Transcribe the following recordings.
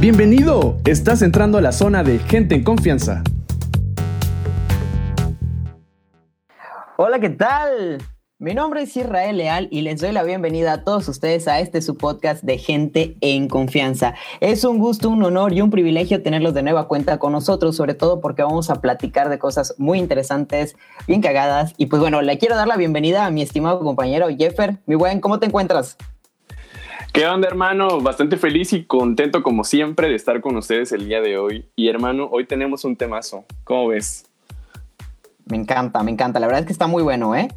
Bienvenido, estás entrando a la zona de gente en confianza. Hola, ¿qué tal? Mi nombre es Israel Leal y les doy la bienvenida a todos ustedes a este su podcast de Gente en Confianza. Es un gusto, un honor y un privilegio tenerlos de nueva cuenta con nosotros, sobre todo porque vamos a platicar de cosas muy interesantes, bien cagadas. Y pues bueno, le quiero dar la bienvenida a mi estimado compañero Jeffer. Mi buen, ¿cómo te encuentras? ¿Qué onda, hermano? Bastante feliz y contento como siempre de estar con ustedes el día de hoy. Y hermano, hoy tenemos un temazo. ¿Cómo ves? Me encanta, me encanta. La verdad es que está muy bueno, ¿eh?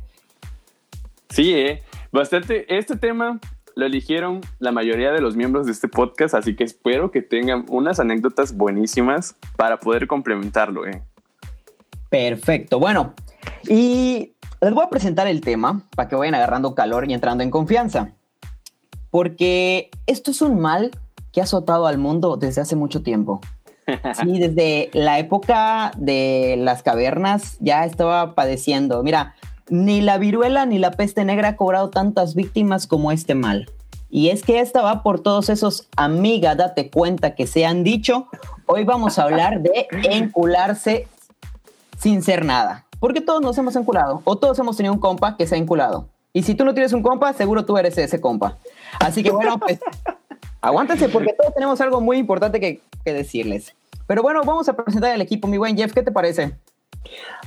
Sí, ¿eh? Bastante. Este tema lo eligieron la mayoría de los miembros de este podcast, así que espero que tengan unas anécdotas buenísimas para poder complementarlo, ¿eh? Perfecto. Bueno, y les voy a presentar el tema para que vayan agarrando calor y entrando en confianza porque esto es un mal que ha azotado al mundo desde hace mucho tiempo. Sí, desde la época de las cavernas ya estaba padeciendo. Mira, ni la viruela ni la peste negra ha cobrado tantas víctimas como este mal. Y es que esta va por todos esos amiga, date cuenta que se han dicho. Hoy vamos a hablar de encularse sin ser nada. Porque todos nos hemos enculado o todos hemos tenido un compa que se ha enculado. Y si tú no tienes un compa, seguro tú eres ese compa. Así que bueno, pues aguántense porque todos tenemos algo muy importante que, decirles. Pero bueno, vamos a presentar al equipo. Mi buen Jeff, ¿qué te parece?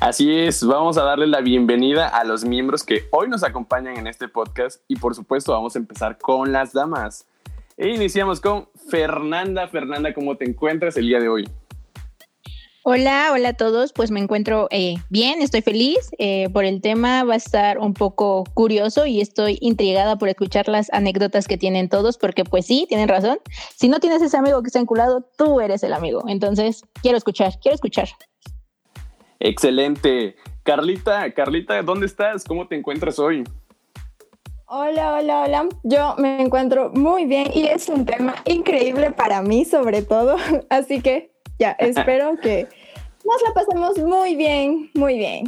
Así es, vamos a darle la bienvenida a los miembros que hoy nos acompañan en este podcast y por supuesto vamos a empezar con las damas. E iniciamos con Fernanda. Fernanda, ¿cómo te encuentras el día de hoy? Hola, hola a todos. Pues me encuentro eh, bien, estoy feliz eh, por el tema. Va a estar un poco curioso y estoy intrigada por escuchar las anécdotas que tienen todos, porque pues sí, tienen razón. Si no tienes ese amigo que está enculado, tú eres el amigo. Entonces, quiero escuchar, quiero escuchar. Excelente. Carlita, Carlita, ¿dónde estás? ¿Cómo te encuentras hoy? Hola, hola, hola. Yo me encuentro muy bien y es un tema increíble para mí sobre todo. Así que ya, espero que nos la pasemos muy bien, muy bien.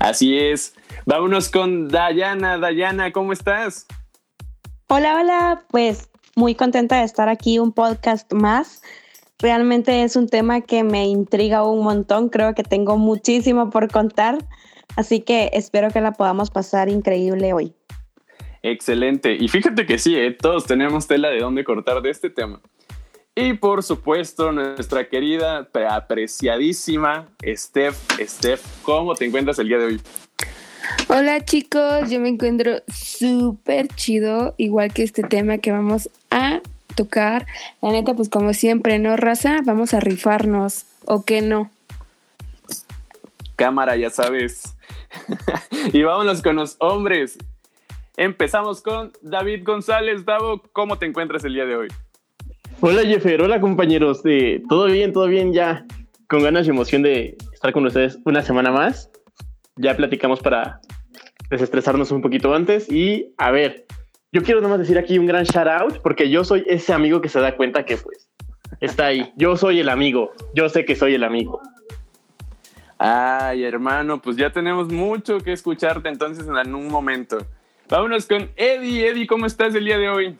Así es. Vámonos con Dayana. Dayana, ¿cómo estás? Hola, hola. Pues muy contenta de estar aquí, un podcast más. Realmente es un tema que me intriga un montón. Creo que tengo muchísimo por contar. Así que espero que la podamos pasar increíble hoy. Excelente. Y fíjate que sí, ¿eh? todos tenemos tela de dónde cortar de este tema. Y por supuesto, nuestra querida, apreciadísima Steph. Steph, ¿cómo te encuentras el día de hoy? Hola chicos, yo me encuentro súper chido, igual que este tema que vamos a tocar. La neta, pues como siempre, ¿no, raza? Vamos a rifarnos, ¿o qué no? Cámara, ya sabes. y vámonos con los hombres. Empezamos con David González. Davo, ¿cómo te encuentras el día de hoy? Hola Jeffer, hola compañeros, de todo bien, todo bien ya, con ganas y emoción de estar con ustedes una semana más. Ya platicamos para desestresarnos un poquito antes y a ver, yo quiero nomás decir aquí un gran shout out porque yo soy ese amigo que se da cuenta que pues está ahí. Yo soy el amigo, yo sé que soy el amigo. Ay, hermano, pues ya tenemos mucho que escucharte entonces en un momento. Vámonos con Eddie. Eddie, ¿cómo estás el día de hoy?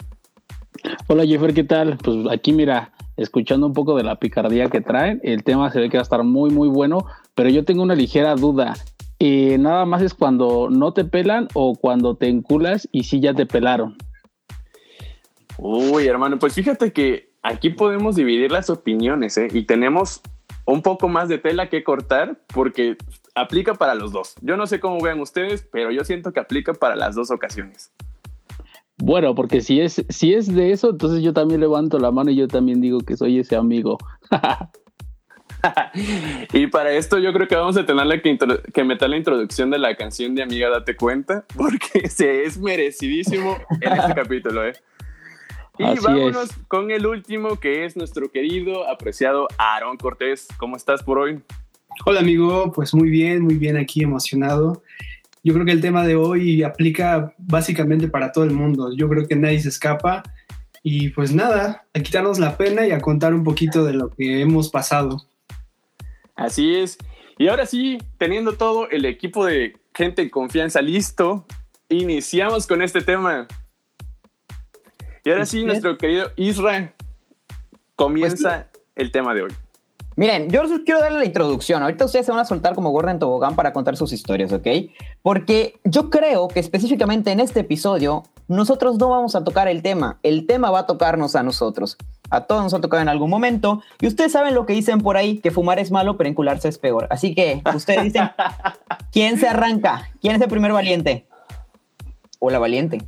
Hola Jeffer, ¿qué tal? Pues aquí mira, escuchando un poco de la picardía que traen, el tema se ve que va a estar muy muy bueno, pero yo tengo una ligera duda. Eh, nada más es cuando no te pelan o cuando te enculas y sí ya te pelaron. Uy, hermano, pues fíjate que aquí podemos dividir las opiniones ¿eh? y tenemos un poco más de tela que cortar porque aplica para los dos. Yo no sé cómo vean ustedes, pero yo siento que aplica para las dos ocasiones. Bueno, porque si es, si es de eso, entonces yo también levanto la mano y yo también digo que soy ese amigo. y para esto yo creo que vamos a tener que, que, meter la introducción de la canción de Amiga Date Cuenta, porque se es merecidísimo en este capítulo. ¿eh? Y vámonos con el último, que es nuestro querido, apreciado Aaron Cortés. ¿Cómo estás por hoy? Hola amigo, pues muy bien, muy bien aquí, emocionado yo creo que el tema de hoy aplica básicamente para todo el mundo. Yo creo que nadie se escapa. Y pues nada, a quitarnos la pena y a contar un poquito de lo que hemos pasado. Así es. Y ahora sí, teniendo todo el equipo de gente en confianza listo, iniciamos con este tema. Y ahora sí, nuestro querido Israel, comienza pues el tema de hoy. Miren, yo quiero darle la introducción. Ahorita ustedes se van a soltar como Gordon Tobogán para contar sus historias, ¿ok? Porque yo creo que específicamente en este episodio nosotros no vamos a tocar el tema. El tema va a tocarnos a nosotros. A todos nos ha tocado en algún momento. Y ustedes saben lo que dicen por ahí, que fumar es malo, pero encularse es peor. Así que ustedes dicen, ¿quién se arranca? ¿Quién es el primer valiente? O la valiente.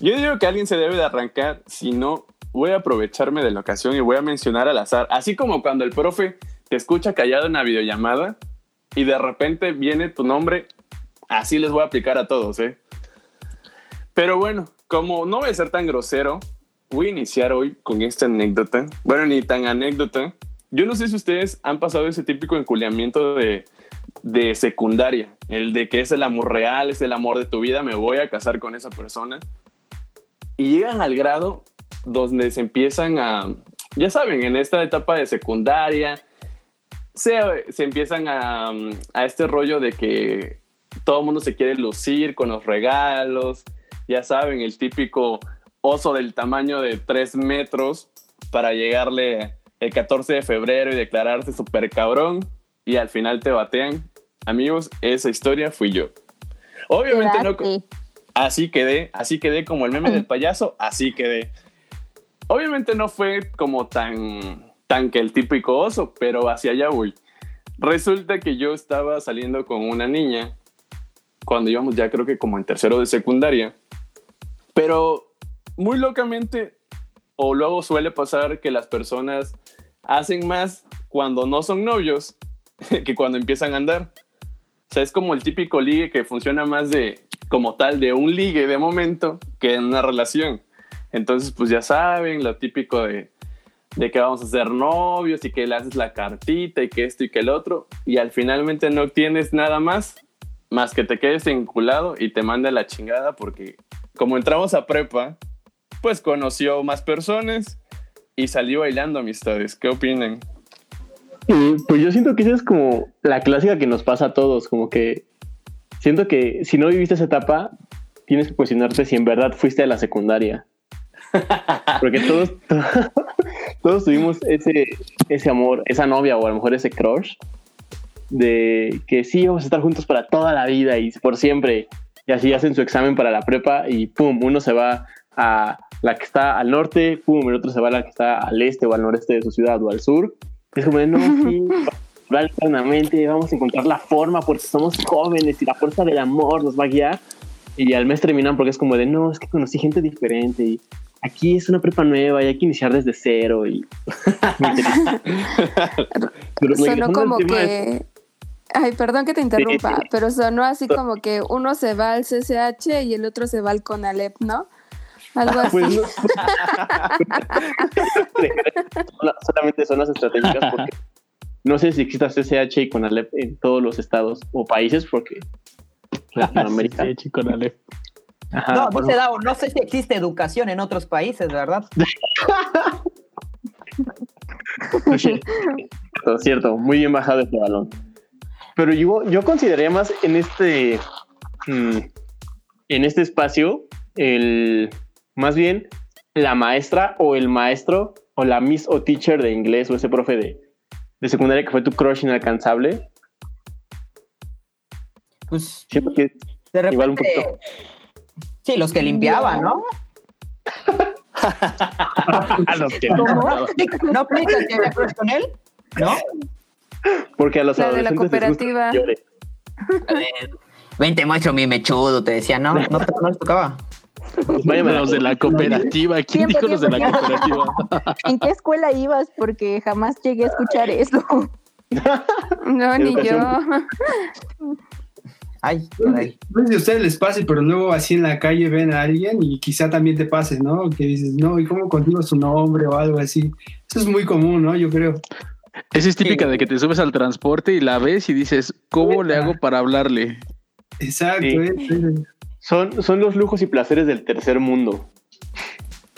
Yo digo que alguien se debe de arrancar, si no, voy a aprovecharme de la ocasión y voy a mencionar al azar, así como cuando el profe te escucha callado en la videollamada y de repente viene tu nombre, así les voy a aplicar a todos, ¿eh? Pero bueno, como no voy a ser tan grosero, voy a iniciar hoy con esta anécdota. Bueno, ni tan anécdota. Yo no sé si ustedes han pasado ese típico enculeamiento de, de secundaria, el de que es el amor real, es el amor de tu vida, me voy a casar con esa persona. Y llegan al grado donde se empiezan a, ya saben, en esta etapa de secundaria, se, se empiezan a, a este rollo de que todo el mundo se quiere lucir con los regalos, ya saben, el típico oso del tamaño de 3 metros para llegarle el 14 de febrero y declararse súper cabrón y al final te batean. Amigos, esa historia fui yo. Obviamente no... Así quedé, así quedé como el meme del payaso, así quedé. Obviamente no fue como tan, tan que el típico oso, pero hacia allá voy. Resulta que yo estaba saliendo con una niña cuando íbamos ya creo que como en tercero de secundaria, pero muy locamente, o luego suele pasar que las personas hacen más cuando no son novios que cuando empiezan a andar. O sea, es como el típico ligue que funciona más de como tal de un ligue de momento que en una relación. Entonces, pues ya saben, lo típico de, de que vamos a ser novios y que le haces la cartita y que esto y que el otro, y al finalmente no tienes nada más, más que te quedes enculado y te manda la chingada porque como entramos a prepa, pues conoció más personas y salió bailando amistades. ¿Qué opinan? pues yo siento que esa es como la clásica que nos pasa a todos, como que siento que si no viviste esa etapa, tienes que cuestionarte si en verdad fuiste a la secundaria. Porque todos, todos tuvimos ese, ese amor, esa novia o a lo mejor ese crush de que sí, vamos a estar juntos para toda la vida y por siempre. Y así hacen su examen para la prepa y pum, uno se va a la que está al norte, pum, el otro se va a la que está al este o al noreste de su ciudad o al sur. Es como de, no, sí, vamos a encontrar la forma porque somos jóvenes y la fuerza del amor nos va a guiar. Y al mes terminan porque es como de, no, es que conocí gente diferente y aquí es una prepa nueva y hay que iniciar desde cero y sonó como que ay perdón que te interrumpa pero sonó así como que uno se va al CCH y el otro se va al CONALEP ¿no? algo así. pues solamente son las estratégicas porque no sé si exista CCH y CONALEP en todos los estados o países porque Latinoamérica. CCH y CONALEP no, dice Dao, no sé si existe educación en otros países, ¿verdad? cierto, cierto, muy bien bajado este balón. Pero yo, yo consideraría más en este, mm, en este espacio, el, más bien la maestra o el maestro o la miss o teacher de inglés o ese profe de, de secundaria que fue tu crush inalcanzable. Pues siento que de repente, igual un poquito Sí, los que limpiaban, ¿no? los que ¿Cómo? ¿No aplica que me crush con él? ¿No? Porque a los la de la cooperativa. Vente, macho, mi mechudo, te decía, no, no, no les tocaba. Váyame los de la cooperativa. ¿Quién dijo los de la cooperativa? ¿En qué escuela ibas? Porque jamás llegué a escuchar eso. No, ni yo. Ay. No sé si a ustedes les pase, pero luego así en la calle ven a alguien y quizá también te pase, ¿no? Que dices, no, ¿y cómo contigo su nombre o algo así? Eso es muy común, ¿no? Yo creo. Esa es típica de que te subes al transporte y la ves y dices, ¿cómo le hago para hablarle? Exacto. Son, son los lujos y placeres del tercer mundo.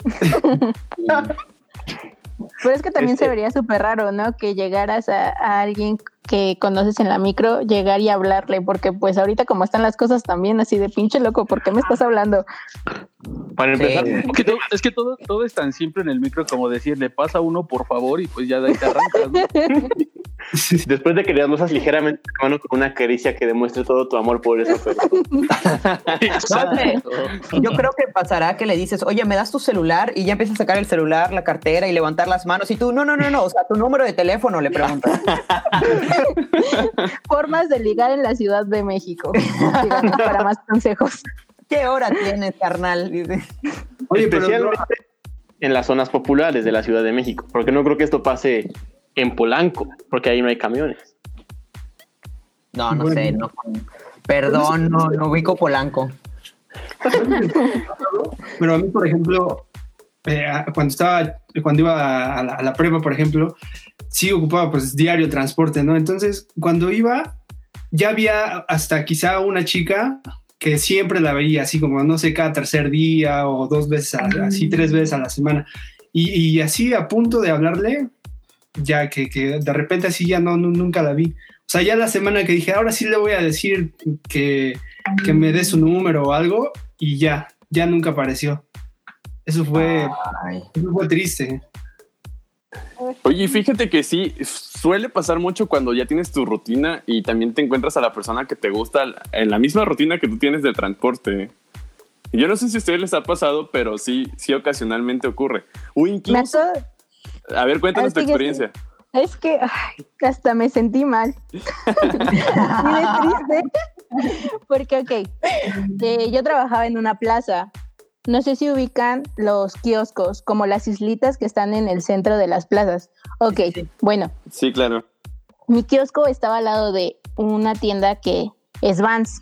Pues es que también se este vería súper raro, ¿no? Que llegaras a, alguien que conoces en la micro llegar y hablarle, porque pues ahorita como están las cosas también así de pinche loco, ¿por qué me estás hablando? Para empezar, es que, todo, todo, es tan simple en el micro como decirle pasa uno por favor y pues ya de ahí te arrancas. Después de que le das ligeramente la mano con una caricia que demuestre todo tu amor por eso. Yo creo que pasará que le dices, oye, me das tu celular y ya empieza a sacar el celular, la cartera y levantar las manos y tú, no, no, no, no, o sea, tu número de teléfono le preguntas. Formas de ligar en la Ciudad de México. para más consejos. ¿Qué hora tienes, carnal? Oye, especialmente en las zonas populares de la Ciudad de México, porque no creo que esto pase en Polanco, porque ahí no hay camiones. No, no sé, no. Perdón, no, no ubico Polanco. Pero a mí, por ejemplo, eh, cuando estaba, cuando iba a la, a la, prueba, por ejemplo, sí ocupaba pues diario transporte, ¿no? Entonces, cuando iba, ya había hasta quizá una chica que siempre la veía así como, no sé, cada tercer día o dos veces, así tres veces a la semana. Y, y, así a punto de hablarle, ya que, que, de repente así ya no, nunca la vi. O sea, ya la semana que dije, ahora sí le voy a decir que, que me dé su número o algo, y ya, ya nunca apareció. Eso fue, eso fue triste. Oye, fíjate que sí, suele pasar mucho cuando ya tienes tu rutina y también te encuentras a la persona que te gusta en la misma rutina que tú tienes de transporte. Yo no sé si a ustedes les ha pasado, pero sí, sí ocasionalmente ocurre. O incluso... A ver, cuéntanos tu experiencia. Es que hasta me sentí mal. triste. Porque, ok, eh, yo trabajaba en una plaza no sé si ubican los kioscos, como las islitas que están en el centro de las plazas. Ok, bueno. Sí, claro. Mi kiosco estaba al lado de una tienda que es Vans.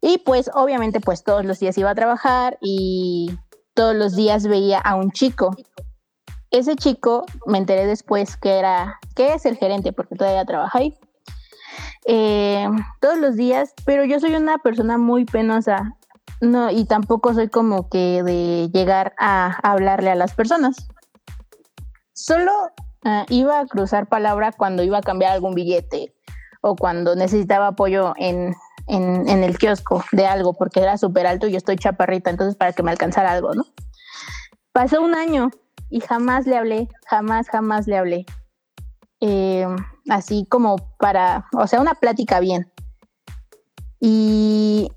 Y pues obviamente pues todos los días iba a trabajar y todos los días veía a un chico. Ese chico me enteré después que era, que es el gerente porque todavía trabaja ahí. Eh, todos los días, pero yo soy una persona muy penosa. No, y tampoco soy como que de llegar a hablarle a las personas. Solo ah, iba a cruzar palabra cuando iba a cambiar algún billete o cuando necesitaba apoyo en, en, el kiosco de algo porque era súper alto y yo estoy chaparrita, entonces para que me alcanzara algo, ¿no? Pasó un año y jamás le hablé, jamás, jamás le hablé. Eh, así como para, o sea, una plática bien. Y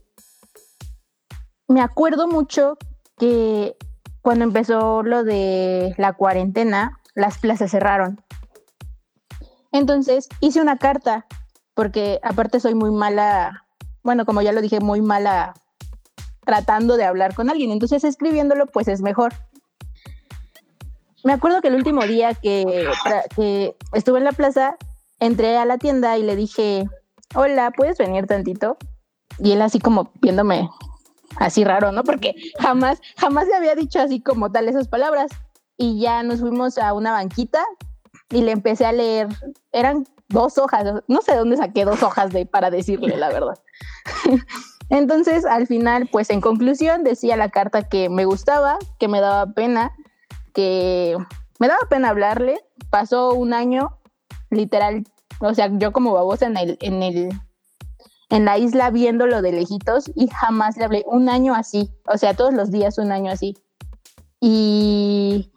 me acuerdo mucho que cuando empezó lo de la cuarentena, las plazas cerraron. Entonces hice una carta, porque aparte soy muy mala, bueno, como ya lo dije, muy mala tratando de hablar con alguien. Entonces escribiéndolo, pues es mejor. Me acuerdo que el último día que, que estuve en la plaza, entré a la tienda y le dije, hola, ¿puedes venir tantito? Y él así como viéndome así raro, ¿no? Porque jamás, jamás le había dicho así como tal esas palabras. Y ya nos fuimos a una banquita y le empecé a leer, eran dos hojas, no sé dónde saqué dos hojas de, para decirle la verdad. Entonces, al final, pues en conclusión, decía la carta que me gustaba, que me daba pena, que me daba pena hablarle. Pasó un año, literal, o sea, yo como babosa en el, en el en la isla viéndolo de lejitos y jamás le hablé un año así, o sea, todos los días un año así. Y,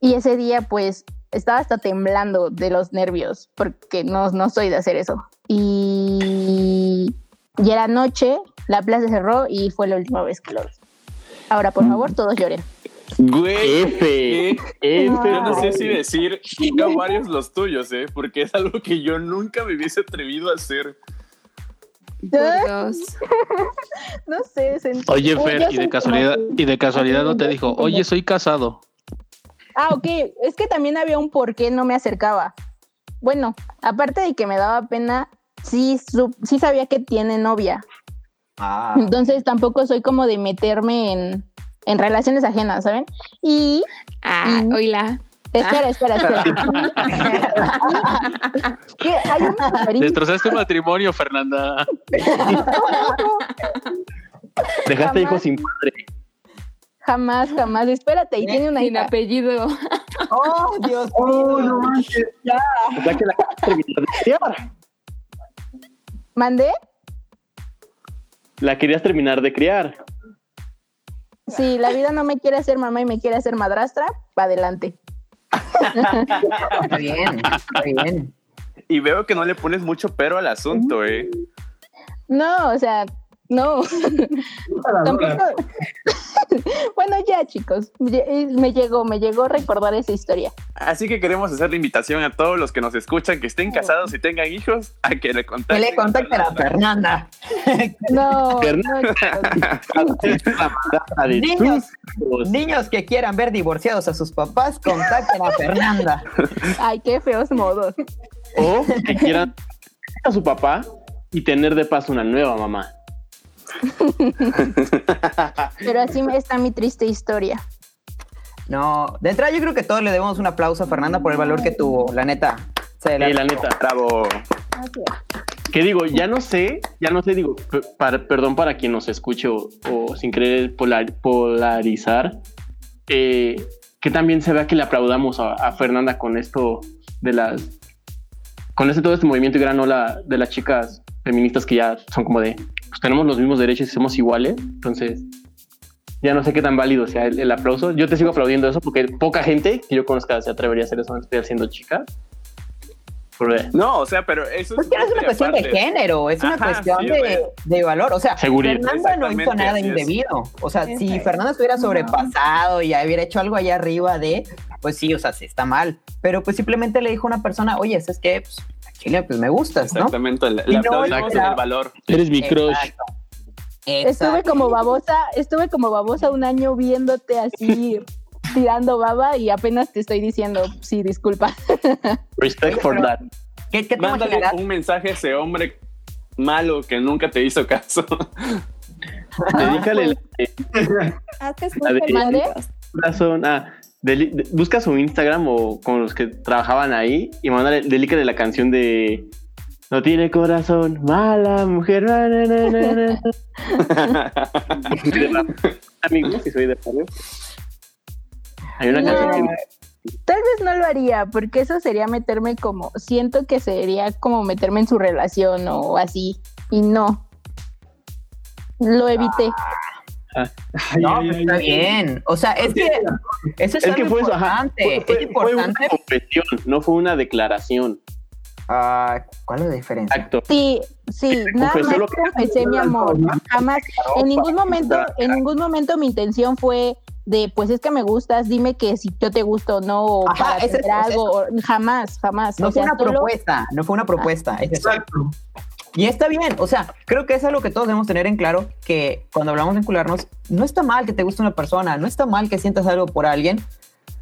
y ese día pues estaba hasta temblando de los nervios porque no, no soy de hacer eso. Y, y era noche, la plaza cerró y fue la última vez que lo vi. Ahora, por favor, todos lloren. Güey, F, F. Yo no sé si decir varios los tuyos, ¿eh? Porque es algo que yo nunca me hubiese atrevido a hacer. no sé. Oye, Fer, y de casualidad, y de casualidad no te dijo, oye, soy casado. Ah, ok. Es que también había un por qué no me acercaba. Bueno, aparte de que me daba pena, sí, sí sabía que tiene novia. Ah. Entonces tampoco soy como de meterme en, en relaciones ajenas, ¿saben? Y. Ah, oíla. Espera, espera, espera. Destrozaste un matrimonio, Fernanda. Dejaste hijos sin padre. Jamás, jamás. Espérate, y tiene una Sin apellido. Oh, Dios oh, mío. no manches. Ya. O sea que la, terminar de criar. ¿Mandé? La querías terminar de criar. Si la vida no me quiere hacer mamá y me quiere hacer madrastra, va adelante. Está bien, está bien. Y veo que no le pones mucho pero al asunto, ¿eh? No, o sea, no. Tampoco. bueno, ya, chicos. Me llegó, me llegó recordar esa historia. Así que queremos hacer la invitación a todos los que nos escuchan, que estén casados y tengan hijos, a que le contacten. Que le contacten a Fernanda. No. niños, niños que quieran ver divorciados a sus papás, contacten a Fernanda. Ay, qué feos modos. O que quieran a su papá y tener de paso una nueva mamá. Pero así está mi triste historia. No, de entrada yo creo que todos le debemos un aplauso a Fernanda por el valor que tuvo, la neta. Sí, la, neta. Bravo. ¿Qué digo? Ya no sé, ya no sé, digo, perdón para quien nos escuche o, sin querer polarizar, eh, que también se vea que le aplaudamos a, Fernanda con esto de las, con este todo este movimiento y gran ola de las chicas feministas que ya son como de, pues tenemos los mismos derechos y somos iguales, entonces ya no sé qué tan válido sea el, aplauso. Yo te sigo aplaudiendo eso porque poca gente que yo conozca se atrevería a hacer eso, estoy haciendo chica. No, o sea, pero eso es, que es una cuestión de género, es una cuestión de, valor. O sea, Fernanda no hizo nada indebido. O sea, si Fernanda estuviera sobrepasado y hubiera hecho algo allá arriba de, pues sí, o sea, sí está mal. Pero pues simplemente le dijo a una persona, oye, es que pues, Chile, pues me gustas, ¿no? Exactamente, le, le aplaudimos el valor. Eres mi crush. Estuve como babosa, estuve como babosa un año viéndote así tirando baba y apenas te estoy diciendo, sí, disculpa. Respect for that. ¿Qué, qué Mándale un mensaje a ese hombre malo que nunca te hizo caso. Dedícale la, de, corazón. Ah, busca su Instagram o con los que trabajaban ahí y mandale, dedícale la canción de No tiene corazón, mala mujer. Na, na, Amigos, si soy de barrio. Hay una canción Tal vez no lo haría, porque eso sería meterme como, siento que sería como meterme en su relación o así, y no. Lo evité. No, pues está bien. O sea, es que eso es, es que fue importante. Fue, es importante. Fue una confesión, no fue una declaración. Ah, ¿Cuál es la diferencia? Exacto. Sí, sí, nada más confesé mi amor. Jamás, en ningún momento, en ningún momento mi intención fue de, pues es que me gustas, dime que si yo te gusto o no, o para hacer algo, jamás, jamás. No fue una propuesta, no fue una propuesta. Exacto. Y está bien, o sea, creo que eso es lo que todos debemos tener en claro, que cuando hablamos de vincularnos, no está mal que te guste una persona, no está mal que sientas algo por alguien,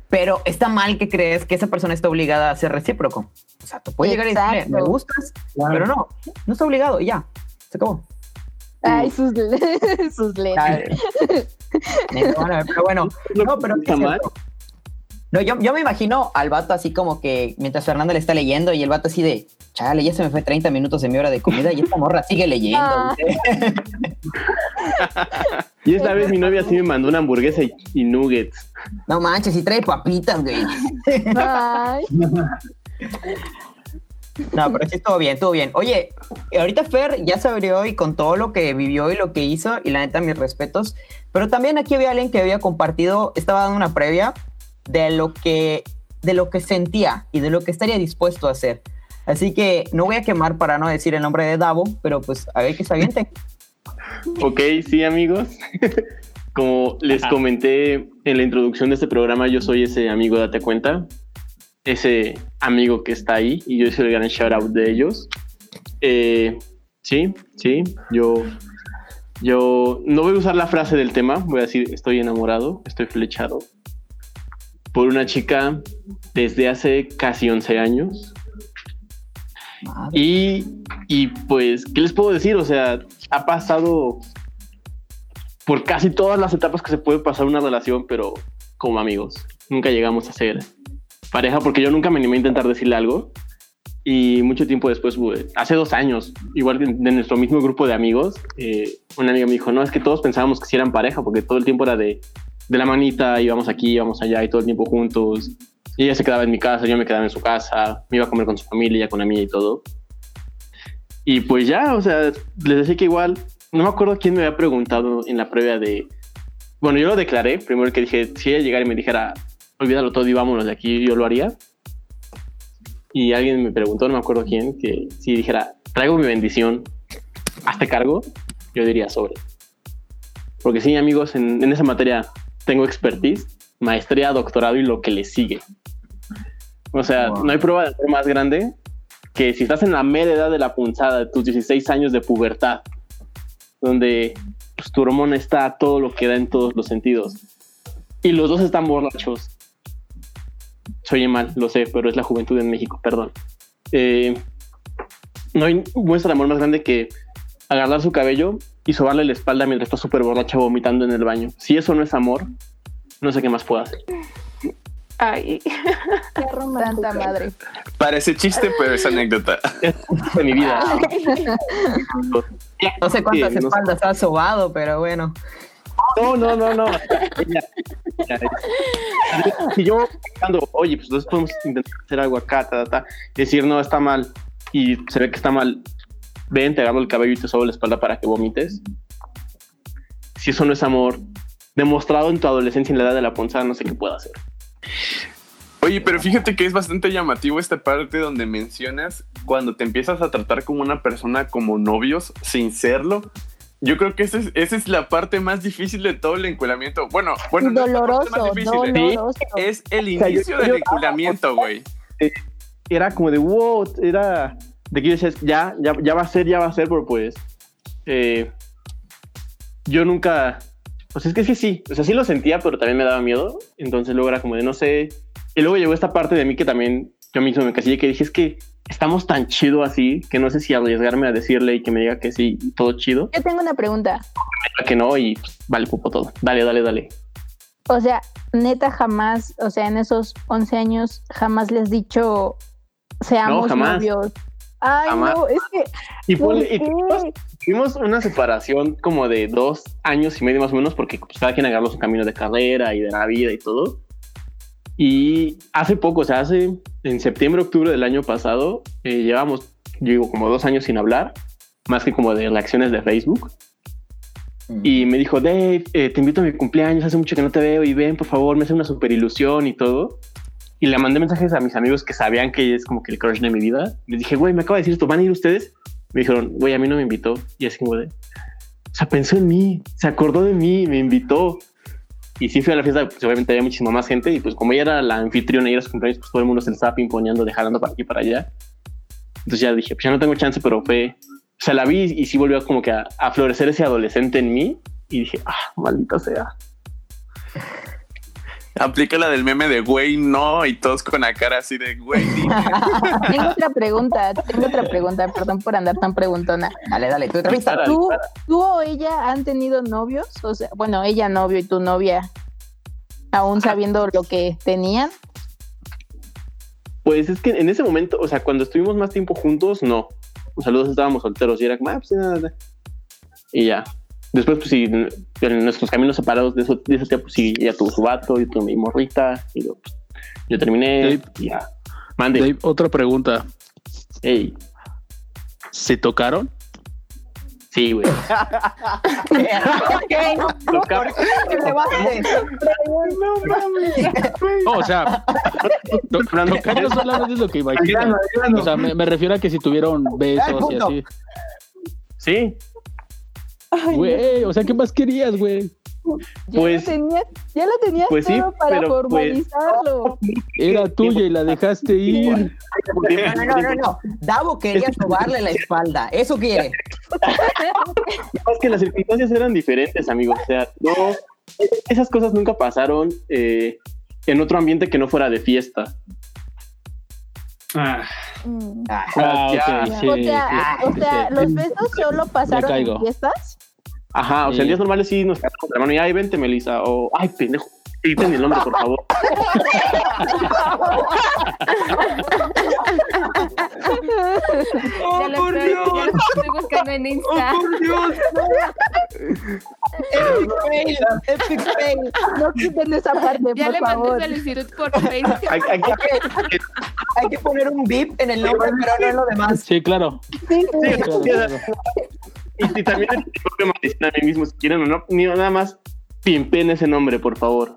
pero está mal que crees que esa persona está obligada a ser recíproco. O sea, te puede llegar y decirle, me gustas, pero no, no está obligado y ya, se acabó. Ay, sus, sus lentes. pero bueno, no, pero está mal. No, yo, yo me imagino al vato así como que mientras Fernando le está leyendo y el vato así de, chale, ya se me fue 30 minutos de mi hora de comida y esta morra sigue leyendo. Ah. y esta vez mi novia sí me mandó una hamburguesa y, nuggets. No manches, y trae papitas, güey. No, pero sí estuvo bien, estuvo bien. Oye, ahorita Fer ya se abrió y con todo lo que vivió y lo que hizo, y la neta, mis respetos. Pero también aquí había alguien que había compartido, estaba dando una previa de lo que, de lo que sentía y de lo que estaría dispuesto a hacer. Así que no voy a quemar para no decir el nombre de Davo, pero pues a ver que se aviente. ok, sí, amigos. Como les comenté en la introducción de este programa, yo soy ese amigo, date cuenta, ese amigo que está ahí y yo soy el gran shout out de ellos. Eh, sí, sí, yo, yo no voy a usar la frase del tema, voy a decir estoy enamorado, estoy flechado por una chica desde hace casi 11 años. Y, y pues, ¿qué les puedo decir? O sea, ha pasado por casi todas las etapas que se puede pasar una relación, pero como amigos. Nunca llegamos a ser pareja porque yo nunca me animé a intentar decirle algo. Y mucho tiempo después, hace dos años, igual de, nuestro mismo grupo de amigos, eh, una amiga me dijo, no, es que todos pensábamos que si eran pareja porque todo el tiempo era de, de la manita, íbamos aquí, íbamos allá y todo el tiempo juntos, Y ella se quedaba en mi casa, yo me quedaba en su casa, me iba a comer con su familia, con la mía y todo. Y pues ya, o sea, les decía que igual, no me acuerdo quién me había preguntado en la previa de... Bueno, yo lo declaré, primero que dije, si ella llegara y me dijera, olvídalo todo y vámonos de aquí, yo lo haría. Y alguien me preguntó, no me acuerdo quién, que si dijera, traigo mi bendición, hazte cargo, yo diría sobre. Porque sí, amigos, en, en esa materia tengo expertise, maestría, doctorado y lo que le sigue. O sea, no hay prueba de amor más grande que si estás en la media edad de la punzada, de tus 16 años de pubertad, donde pues, tu hormona está a todo lo que da en todos los sentidos, y los dos están borrachos. Soy mal, lo sé, pero es la juventud en México, perdón. Eh, no hay muestra de amor más grande que agarrar su cabello y sobarle la espalda mientras está súper borracha vomitando en el baño. Si eso no es amor, no sé qué más puedo hacer. Ay, Qué santa madre. Parece chiste, pero es anécdota. Es de mi vida. No sé cuántas Sí, no sé. espaldas has sobado, pero bueno. No, no, no, no. Si yo pensando, oye, pues entonces podemos intentar hacer algo acá, ta, ta, ta", decir, no, está mal, y se ve que está mal, ven, te agarro el cabello y te sobo la espalda para que vomites. Si eso no es amor, demostrado en tu adolescencia en la edad de la punzada, no sé qué puedo hacer. Oye, pero fíjate que es bastante llamativo esta parte donde mencionas cuando te empiezas a tratar como una persona como novios sin serlo. Yo creo que esa es, esa es la parte más difícil de todo el enculamiento. Bueno, bueno, no es la parte más doloroso, difícil, ¿eh? doloroso. es el sea, yo- inicio del yo- enculamiento, güey. Era como de, wow, era de que yo decía, ya, ya, ya va a ser, ya va a ser, pero pues eh, yo nunca, pues es que sí, sí, o sea, sí lo sentía, pero también me daba miedo. Entonces luego era como de, no sé. Y luego llegó esta parte de mí que también yo mismo me casillé, que dije, es que estamos tan chido así que no sé si arriesgarme a decirle y que me diga que sí, todo chido, Yo tengo una pregunta. que no, y pues, vale, pupo todo. Dale, dale, dale. O sea, neta jamás, o sea, en esos 11 años jamás les has dicho seamos jamás. novios. Ay, Jamás. no, es que Y, ¿por ponle- y qué? tuvimos, tuvimos una separación como de dos años y medio más o menos, porque pues, cada quien agarró su camino de carrera y de la vida y todo. Y hace poco, o sea, hace en septiembre, octubre del año pasado, eh, llevamos, yo digo, como dos años sin hablar, más que como de reacciones de Facebook. Y me dijo, Dave, eh, te invito a mi cumpleaños, hace mucho que no te veo y ven, por favor, me hace una super ilusión y todo. Y le mandé mensajes a mis amigos que sabían que es como que el crush de mi vida. Les dije, güey, me acaba de decir esto, ¿van a ir ustedes? Me dijeron, güey, a mí no me invitó. Y así como de, o sea, pensó en mí, se acordó de mí, me invitó. Y sí fui a la fiesta, pues obviamente había muchísima más gente. Y pues como ella era la anfitriona y era su cumpleaños, pues todo el mundo se le estaba pimponeando, dejando para aquí y para allá. Entonces ya dije, pues ya no tengo chance, pero fue, o sea, la vi y sí volvió como que a, a florecer ese adolescente en mí. Y dije, ah, maldita sea. Aplica la del meme de güey, no, y todos con la cara así de güey. dime". tengo otra pregunta, tengo otra pregunta, perdón por andar tan preguntona. Dale, dale, tú. Dispara, ¿Tú. ¿Tú o ella han tenido novios? O sea, bueno, ella novio y tu novia, aún sabiendo lo que tenían. Pues es que en ese momento, o sea, cuando estuvimos más tiempo juntos, no. O sea, los dos estábamos solteros y era como, ah, pues nada, nada. Y ya. Después, pues sí, en nuestros caminos separados de, eso, de ese tiempo, sí, ella tuvo su vato, yo tuve mi morrita, y yo, pues, yo terminé, Dave. y ya. Mande. Dave, otra pregunta. Ey, ¿Se tocaron? sí, güey. Toca- No, o sea, to- Hablando- tocar solamente es lo que grano. O sea, me, me refiero a que si tuvieron besos y así. Sí, Ay, Güey, o sea, ¿qué más querías, güey? ya pues- lo tenías, ya lo tenías pues sí, todo para pero, pues- formalizarlo. Era tuya y la dejaste ir. No, no, no, no. Davo quería sobarle la espalda. Eso quiere. Es que las circunstancias eran diferentes, amigos. O sea, no, esas cosas nunca pasaron eh, en otro ambiente que no fuera de fiesta. Ah, Mm. Ah, Ah, ya. ok, sí. o sea, sí, o sea, sí. los besos solo pasaron en fiestas. Ajá, o sea, Sí. en días normales sí nos quedamos de la mano y ay, vente, Melissa, o ay, pendejo. Quiten el nombre, por favor. oh, ya por Dios. Ya lo estoy buscando en Insta. Oh, por Dios. Epic fail, epic fail. No quiten esa parte, Ya por le mandé favor. solicitud por Facebook. Aquí- aquí- Hay que poner un beep en el nombre, pero no en lo demás. Sí, claro. sí, claro, sí, claro. Y, y también tengo que a mí mismo, si quieren o no, ni nada más pimpen ese nombre, por favor.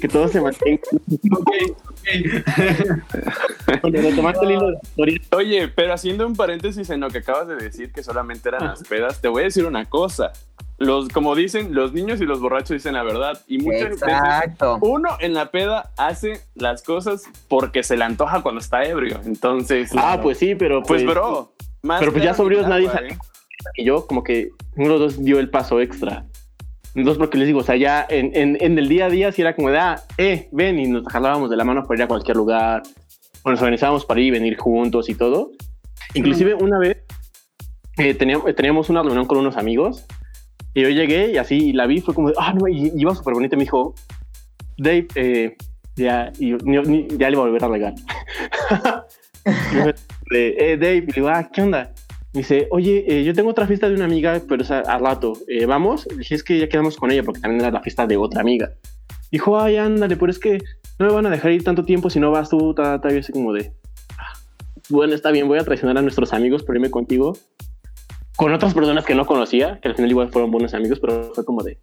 Que todo se mantenga. Ok, ok. Bueno, retomando el hilo de la historia, Oye, pero haciendo un paréntesis en lo que acabas de decir, que solamente eran las pedas, te voy a decir una cosa. Los, como dicen, los niños y los borrachos dicen la verdad. Y muchas veces Exacto. uno en la peda hace las cosas porque se le antoja cuando está ebrio. Entonces, Ah, pues sí, pero pues, pues, bro. más pero pues ya sobrios agua, nadie ¿eh? Y yo como que uno de los dos dio el paso extra. Entonces, porque les digo, o sea, ya en, en, en el día a día sí era como de, ah, eh, ven, y nos jalábamos de la mano para ir a cualquier lugar, o nos organizábamos para ir y venir juntos y todo. Inclusive una vez eh, teníamos, teníamos una reunión con unos amigos, y yo llegué y así la vi, fue como ah, no, y, y iba súper bonita, y me dijo, Dave, eh, ya, y ni- ya le iba a volver a regar. Y eh, Dave, y le digo, ah, ¿qué onda? Dice, oye, eh, yo tengo otra fiesta de una amiga, pero es a, rato. Eh, ¿Vamos? Le dije, es que ya quedamos con ella porque también era la fiesta de otra amiga. Dijo, ay, ándale, pero es que no me van a dejar ir tanto tiempo si no vas tú, ta, ta, y yo así como de, "Ah, bueno, está bien, voy a traicionar a nuestros amigos por irme contigo. Con otras personas que no conocía, que al final igual fueron buenos amigos, pero fue como de...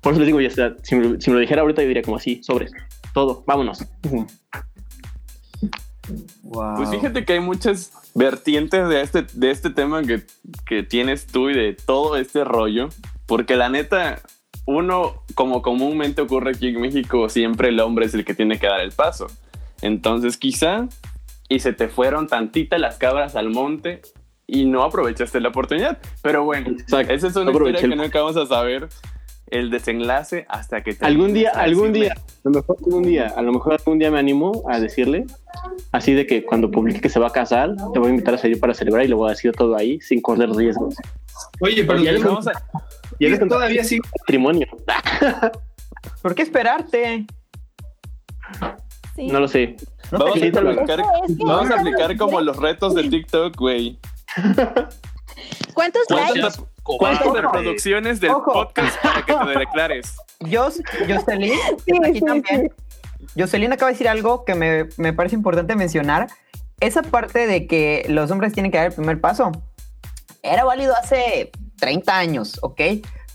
Por eso les digo, ya está, si me, si me lo dijera ahorita yo diría como así, sobres, todo, vámonos. Wow. Pues fíjate que hay muchas vertientes de este, de este tema que, que tienes tú y de todo este rollo, porque la neta, uno, como comúnmente ocurre aquí en México, siempre el hombre es el que tiene que dar el paso. Entonces quizá, y se te fueron tantitas las cabras al monte y no aprovechaste la oportunidad. Pero bueno, Exacto. esa es una Aproveché historia el- que nunca vamos a saber el desenlace hasta que Algún día, algún día, a lo mejor algún día, a lo mejor algún día me animo a decirle, así de que cuando publique que se va a casar, te voy a invitar a salir para celebrar y le voy a decir todo ahí sin correr riesgos. Oye, pero Oye, "Oye, les vamos a- Y él todavía sí. matrimonio. ¿Por qué esperarte? Sí. No lo sé. No Vamos te a, Eso aplicar, es que- vamos a aplicar como los retos de TikTok, güey. ¿Cuántos likes? ¿Cuántas, reproducciones del Ojo. podcast para que te declares? Jos- Jocelyn, está aquí también. Jocelyn acaba de decir algo que me, me parece importante mencionar. Esa parte de que los hombres tienen que dar el primer paso era válido hace 30 años, ¿ok?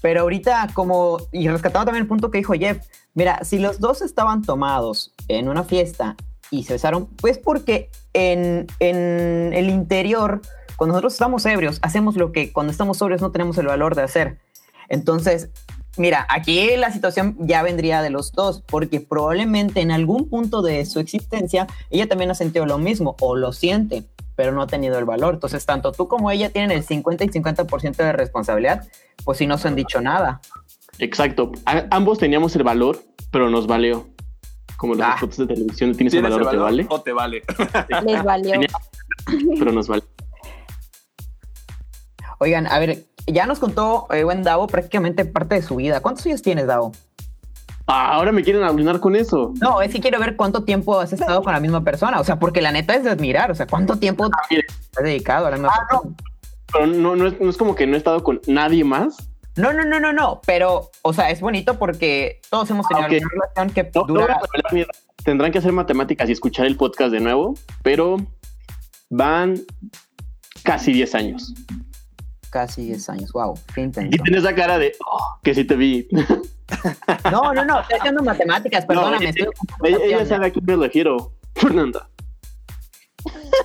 Pero ahorita, como, y rescatando también el punto que dijo Jeff, mira, si los dos estaban tomados en una fiesta y se besaron, pues porque en, en el interior, cuando nosotros estamos ebrios, hacemos lo que cuando estamos sobrios no tenemos el valor de hacer. Entonces, Mira, aquí la situación ya vendría de los dos, porque probablemente en algún punto de su existencia ella también ha sentido lo mismo o lo siente, pero no ha tenido el valor. Entonces, tanto tú como ella tienen el 50 y 50% de responsabilidad, pues si no se han dicho nada. Exacto. A- ambos teníamos el valor, pero nos valió. Como los Ah. fotos de televisión, ¿tienes, el ¿Tienes valor el o te valor vale? o te vale? Les valió. Tenía- Pero nos vale. Oigan, a ver, ya nos contó eh, buen Davo prácticamente parte de su vida. ¿Cuántos años tienes, Davo? Ah, ahora me quieren arruinar con eso. No, es que quiero ver cuánto tiempo has estado con la misma persona. O sea, porque la neta es de admirar. O sea, cuánto tiempo mire. has dedicado a la misma persona. Pero no, no, es, no es como que no he estado con nadie más. No, no, no, no, no, pero, o sea, es bonito porque todos hemos tenido Ok. una relación que No, dura. Tendrán que hacer matemáticas y escuchar el podcast de nuevo, pero van casi 10 años. Casi 10 años, wow, qué intenso. Y tienes esa cara de oh, que sí te vi. No, no, no, estoy haciendo matemáticas, perdóname. No, estoy en ella, sabe a quién me refiero. Fernanda.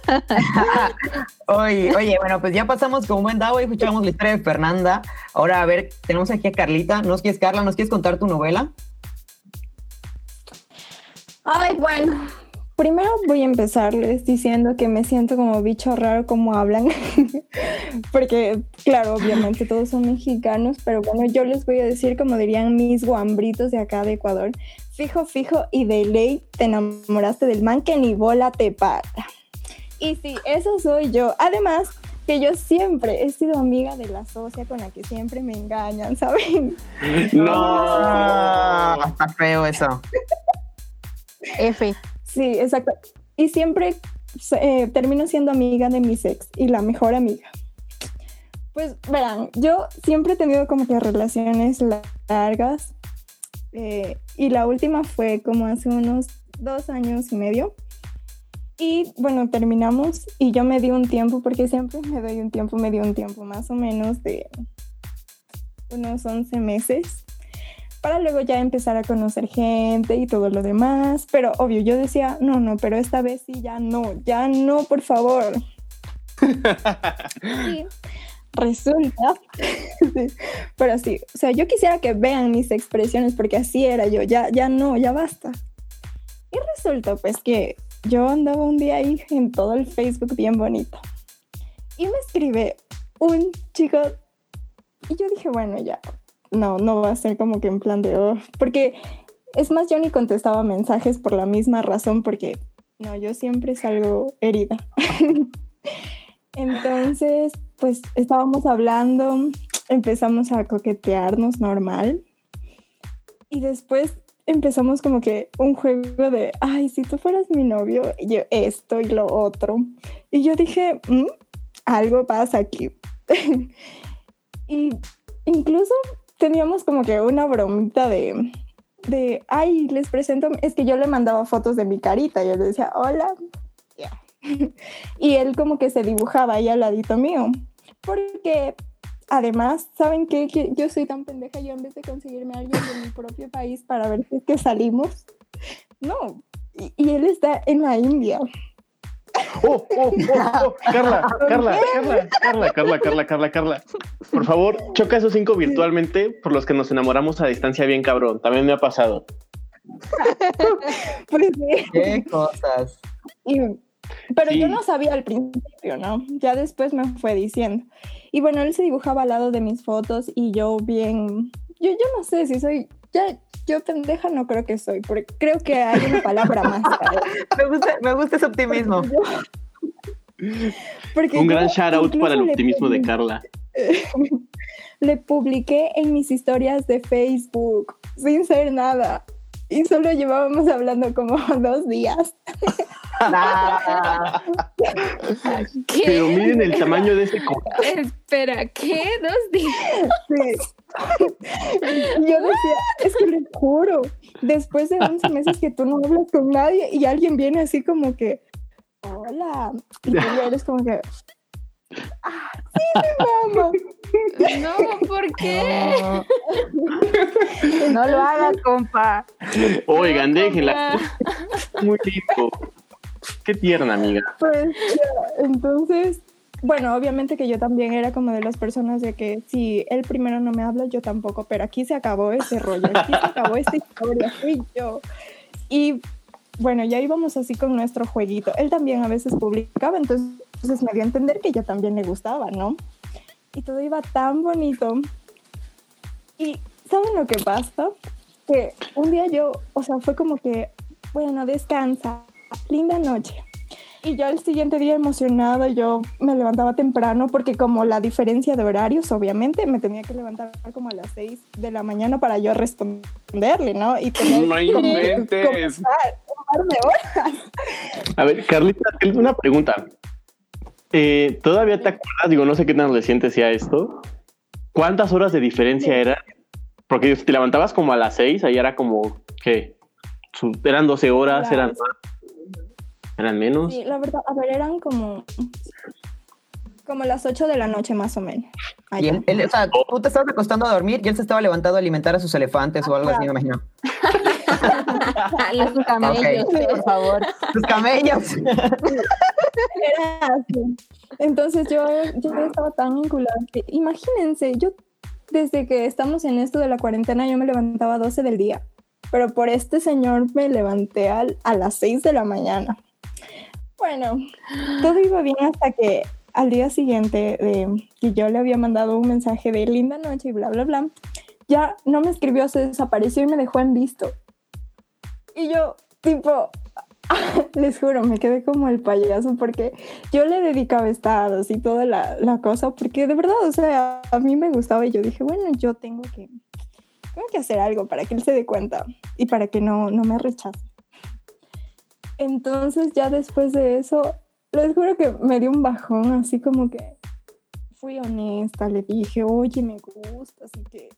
oye, oye, bueno, pues ya pasamos con buen Davo y escuchamos la historia de Fernanda. Ahora, a ver, tenemos aquí a Carlita. ¿Nos quieres, Carla? ¿Nos quieres contar tu novela? Ay, bueno. Primero voy a empezarles diciendo que me siento como bicho raro como hablan, porque claro, obviamente todos son mexicanos, pero bueno, yo les voy a decir como dirían mis guambritos de acá de Ecuador, fijo, fijo y de ley te enamoraste del man que ni bola te para. Y sí, eso soy yo. Además, que yo siempre he sido amiga de la socia con la que siempre me engañan, ¿saben? No, está feo eso. F. Sí, exacto. Y siempre eh, termino siendo amiga de mis ex y la mejor amiga. Pues verán, yo siempre he tenido como que relaciones largas eh, y la última fue como hace unos dos años y medio. Y bueno, terminamos y yo me di un tiempo, porque siempre me doy un tiempo, me di un tiempo más o menos de unos 11 meses, para luego ya empezar a conocer gente y todo lo demás. Pero obvio, yo decía, no, no, pero esta vez sí, ya no, ya no, por favor. y resulta, pero sí, o sea, yo quisiera que vean mis expresiones porque así era yo, ya, ya no, ya basta. Y resulta pues que yo andaba un día ahí en todo el Facebook bien bonito. Y me escribe un chico y yo dije, bueno, ya, no, no va a ser como que en plan de, oh", porque es más, yo ni contestaba mensajes por la misma razón, porque no, yo siempre salgo herida. Entonces, pues estábamos hablando, empezamos a coquetearnos normal y después empezamos como que un juego de, ay, si tú fueras mi novio, yo esto y lo otro. Y yo dije, mm, algo pasa aquí. y incluso teníamos como que una bromita de, de, ay, les presento, es que yo le mandaba fotos de mi carita, yo le decía, hola. y él como que se dibujaba ahí al ladito mío, porque además, ¿saben qué? Que yo soy tan pendeja, yo en vez de conseguirme alguien de mi propio país para ver si es que salimos, no, y, él está en la India. Oh, oh, oh, oh, Carla, Carla, Carla, Carla, Carla, Carla, Carla, Carla. Por favor, choca esos cinco virtualmente por los que nos enamoramos a distancia bien cabrón. También me ha pasado. pues sí. Qué cosas. pero yo no sabía al principio, ¿no? Ya después me fue diciendo. Y bueno, él se dibujaba al lado de mis fotos y yo bien, yo, yo no sé si soy, ya, yo pendeja no creo que soy, porque creo que hay una palabra más. me, gusta, me gusta ese optimismo. Un gran shout out para el optimismo de Carla. le publiqué en mis historias de Facebook sin ser nada y solo llevábamos hablando como dos días. Pero miren el tamaño de ese Espera, ¿qué? ¿Dos días? Yo decía, es que les juro, después de 11 meses que tú no hablas con nadie y alguien viene así como que, hola, y tú eres como que, ah, sí, mi mamá. No, ¿por qué? No, lo hagas, compa. Oigan, déjenla. Muy lindo. Qué tierna, amiga. Pues entonces, bueno, obviamente que yo también era como de las personas de que si él primero no me habla, yo tampoco, pero aquí se acabó ese rollo, aquí se acabó esta historia, fui yo. Y bueno, ya íbamos así con nuestro jueguito. Él también a veces publicaba, entonces, me dio a entender que yo también le gustaba, ¿no? Y todo iba tan bonito. Y ¿saben lo que pasa? Que un día yo, o sea, fue como que, bueno, descansa, linda noche. Y yo el siguiente día emocionada, yo me levantaba temprano porque como la diferencia de horarios, obviamente, me tenía que levantar como a las 6 de la mañana para yo responderle, ¿no? Y tener no inventes. A ver, Carlita, una pregunta. Eh, ¿Todavía te acuerdas? Digo, no sé qué tan reciente sea esto. ¿Cuántas horas de diferencia era? Porque si te levantabas como a las 6, ahí era como, ¿qué? Eran 12 horas, eran ¿Eran menos? Sí, la verdad, a ver, eran como como las 8 de la noche más o menos. Y él, o sea, tú te estabas acostando a dormir y él se estaba levantando a alimentar a sus elefantes o algo así, me imagino. Los camellos, por favor. Los camellos. Era así. Entonces yo, yo estaba tan vinculada imagínense, yo desde que estamos en esto de la cuarentena, yo me levantaba a 12 del día, pero por este señor me levanté a las 6 de la mañana. Bueno, todo iba bien hasta que al día siguiente que yo le había mandado un mensaje de linda noche y bla, bla, bla, ya no me escribió, se desapareció y me dejó en visto. Y yo, tipo, les juro, me quedé como el payaso porque yo le dedicaba estados y toda la, la, cosa, porque de verdad, o sea, a mí me gustaba y yo dije, bueno, yo tengo que, tengo que hacer algo para que él se dé cuenta y para que no, no me rechace. Entonces ya después de eso, les juro que me dio un bajón, así como que fui honesta, le dije, oye, me gusta, así que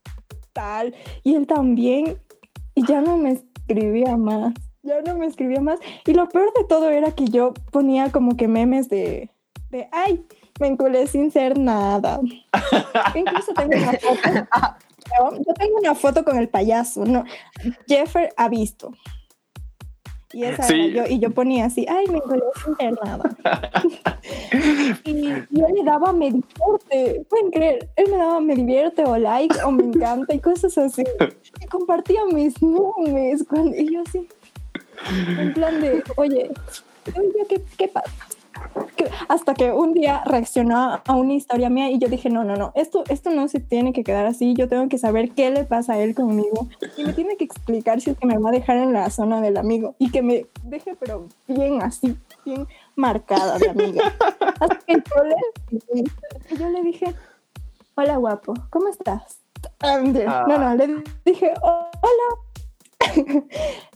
tal, y él también, y ya no me escribía más ya no me escribía más. Y lo peor de todo era que yo ponía como que memes de, de ay, me enculé sin ser nada. Incluso tengo una foto. Yo tengo una foto con el payaso, ¿no? Jeffer ha visto. Y esa era yo, y yo ponía así, ay, me enculé sin ser nada. y yo le daba me divierte, pueden creer, él me daba me divierte o like o me encanta y cosas así. Y compartía mis memes cuando, y yo así, en plan de, oye, ¿qué, qué pasa? Hasta que un día reaccionó a una historia mía y yo dije, no, no, no, esto, esto no se tiene que quedar así, yo tengo que saber qué le pasa a él conmigo y me tiene que explicar si es que me va a dejar en la zona del amigo y que me deje pero bien así, bien marcada de amiga. Hasta que yo le, yo le dije, hola guapo, ¿cómo estás? No, no, le dije, hola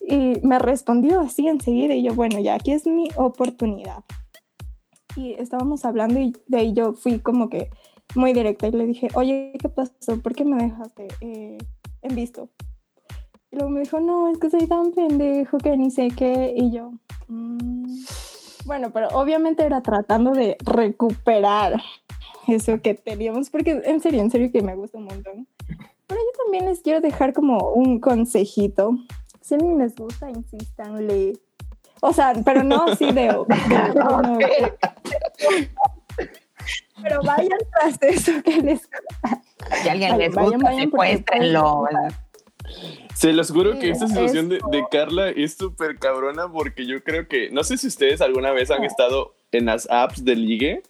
y me respondió así enseguida y yo, bueno, ya aquí es mi oportunidad. Y estábamos hablando y de ahí yo fui como que muy directa y le dije, oye, ¿qué pasó? ¿Por qué me dejaste eh, en visto? Y luego me dijo, no, es que soy tan pendejo que ni sé qué. Y yo, mm". bueno, pero obviamente era tratando de recuperar eso que teníamos, porque en serio, en serio que me gusta un montón. Pero yo también les quiero dejar como un consejito. Si a mí les gusta, insístanle. O sea, pero no así de... pero vayan tras eso que les gusta. Si alguien les gusta, secuéstrenlo. Se los juro que esta situación de, de, Carla es súper cabrona porque yo creo que, no sé si ustedes alguna vez han estado en las apps de ligue,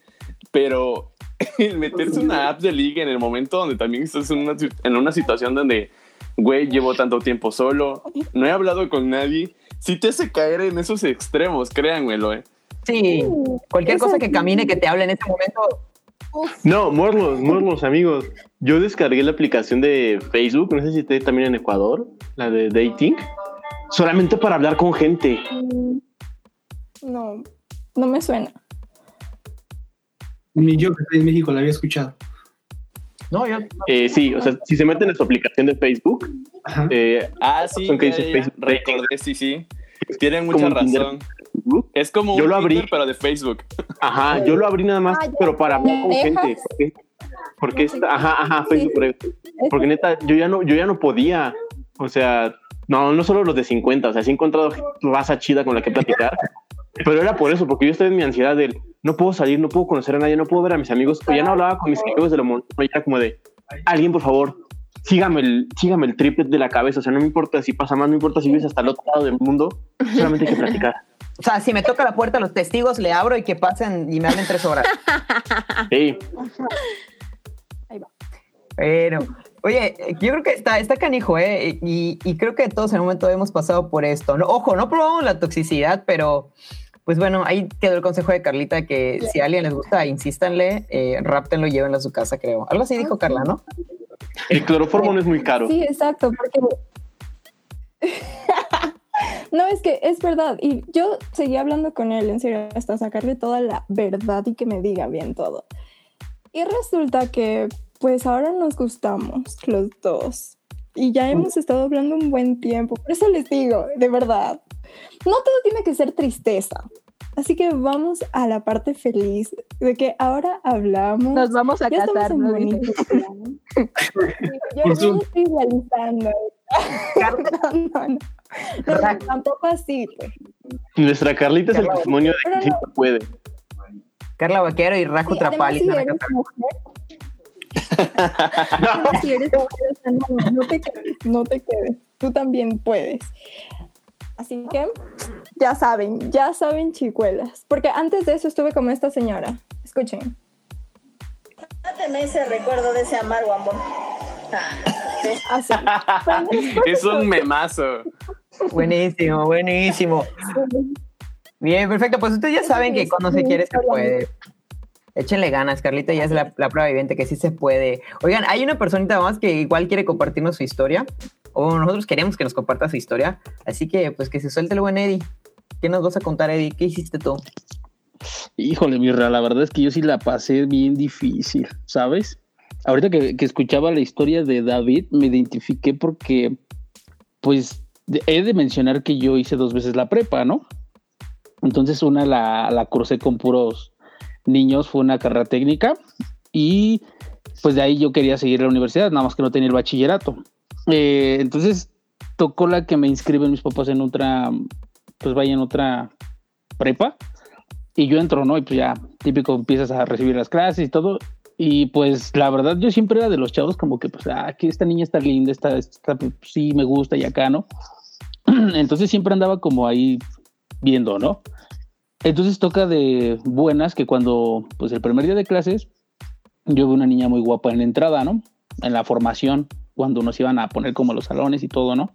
pero el meterse una app de liga en el momento donde también estás en una, en una situación donde, güey, llevo tanto tiempo solo, no he hablado con nadie, si te hace caer en esos extremos, créanmelo, eh. Sí, cualquier cosa que camine, que te hable en ese momento. No, morlos, morlos, amigos. Yo descargué la aplicación de Facebook, no sé si esté también en Ecuador, la de Dating, solamente para hablar con gente. No, no me suena. Ni yo que estoy en México la había escuchado. No, yo. Eh, sí, o sea, si se meten en su aplicación de Facebook. Eh, ah, sí. que dice Facebook Recordé, sí, sí. Tienen mucha razón. Es como yo un lo abrí, pero de Facebook. Ajá, yo lo abrí nada más, ah, pero para hablar con gente. Porque, está, ajá, ajá, Facebook. Porque neta, yo ya no, yo ya no podía. O sea, no, no solo los de 50, o sea, sí he encontrado raza chida con la que platicar. Pero era por eso, porque yo estaba en mi ansiedad del no puedo salir, no puedo conocer a nadie, no puedo ver a mis amigos. O ya no hablaba con mis amigos de lo montón, era como de, alguien por favor, sígame el, sígame el triple de la cabeza. O sea, no me importa si pasa más, no me importa si vives hasta el otro lado del mundo, solamente hay que platicar. O sea, si me toca la puerta los testigos, le abro y que pasen y me hablen tres horas. Sí. Ahí va. Pero, oye, yo creo que está, está canijo, ¿eh? Y, y creo que todos en un momento hemos pasado por esto. No, ojo, no probamos la toxicidad, pero pues bueno, ahí quedó el consejo de Carlita que si a alguien les gusta, insístanle, eh, ráptenlo y llévenlo a su casa, creo. Algo así dijo Carla, ¿no? El cloroformo no es muy caro. Sí, exacto, porque... no, es que es verdad. Y yo seguí hablando con él, en serio, hasta sacarle toda la verdad y que me diga bien todo. Y resulta que, pues ahora nos gustamos los dos. Y ya hemos estado hablando un buen tiempo. Por eso les digo, de verdad, no todo tiene que ser tristeza. Así que vamos a la parte feliz de que ahora hablamos. Nos vamos a casar, ¿no? Yo no estoy realizando. no, no, no. no tampoco así, pues. Nuestra Carlita es el testimonio de que sí se puede. Carla Vaquero y Rajo sí, Trapali. Si eres mujer, si eres mujer, no, no te quedes, no te quedes. Tú también puedes. Así que ya saben, ya saben chicuelas. Porque antes de eso estuve como esta señora. Escuchen. Ese recuerdo de ese amargo amor. Así. es un memazo. Buenísimo, buenísimo. Bien, perfecto. Pues ustedes ya saben que cuando se quiere se puede. Échenle ganas, Carlita ya es la, prueba viviente que sí se puede. Oigan, hay una personita más que igual quiere compartirnos su historia, o nosotros queremos que nos comparta su historia, así que pues que se suelte el buen Eddie. ¿Qué nos vas a contar, Eddie? ¿Qué hiciste tú? Híjole, Mirra, la verdad es que yo sí la pasé bien difícil, ¿sabes? Ahorita que, escuchaba la historia de David, me identifiqué porque, pues, he de mencionar que yo hice dos veces la prepa, ¿no? Entonces una la, la crucé con puros niños, fue una carrera técnica y pues de ahí yo quería seguir la universidad, nada más que no tenía el bachillerato. Eh, entonces tocó la que me inscriben mis papás en otra, pues vaya en otra prepa y yo entro, ¿no? Y pues ya típico empiezas a recibir las clases y todo. Y pues la verdad yo siempre era de los chavos como que pues, ah, aquí esta niña está linda, esta, esta pues, sí me gusta y acá, ¿no? Entonces siempre andaba como ahí viendo, ¿no? Entonces toca de buenas que cuando, pues el primer día de clases, yo vi una niña muy guapa en la entrada, ¿no? En la formación, cuando nos iban a poner como los salones y todo, ¿no?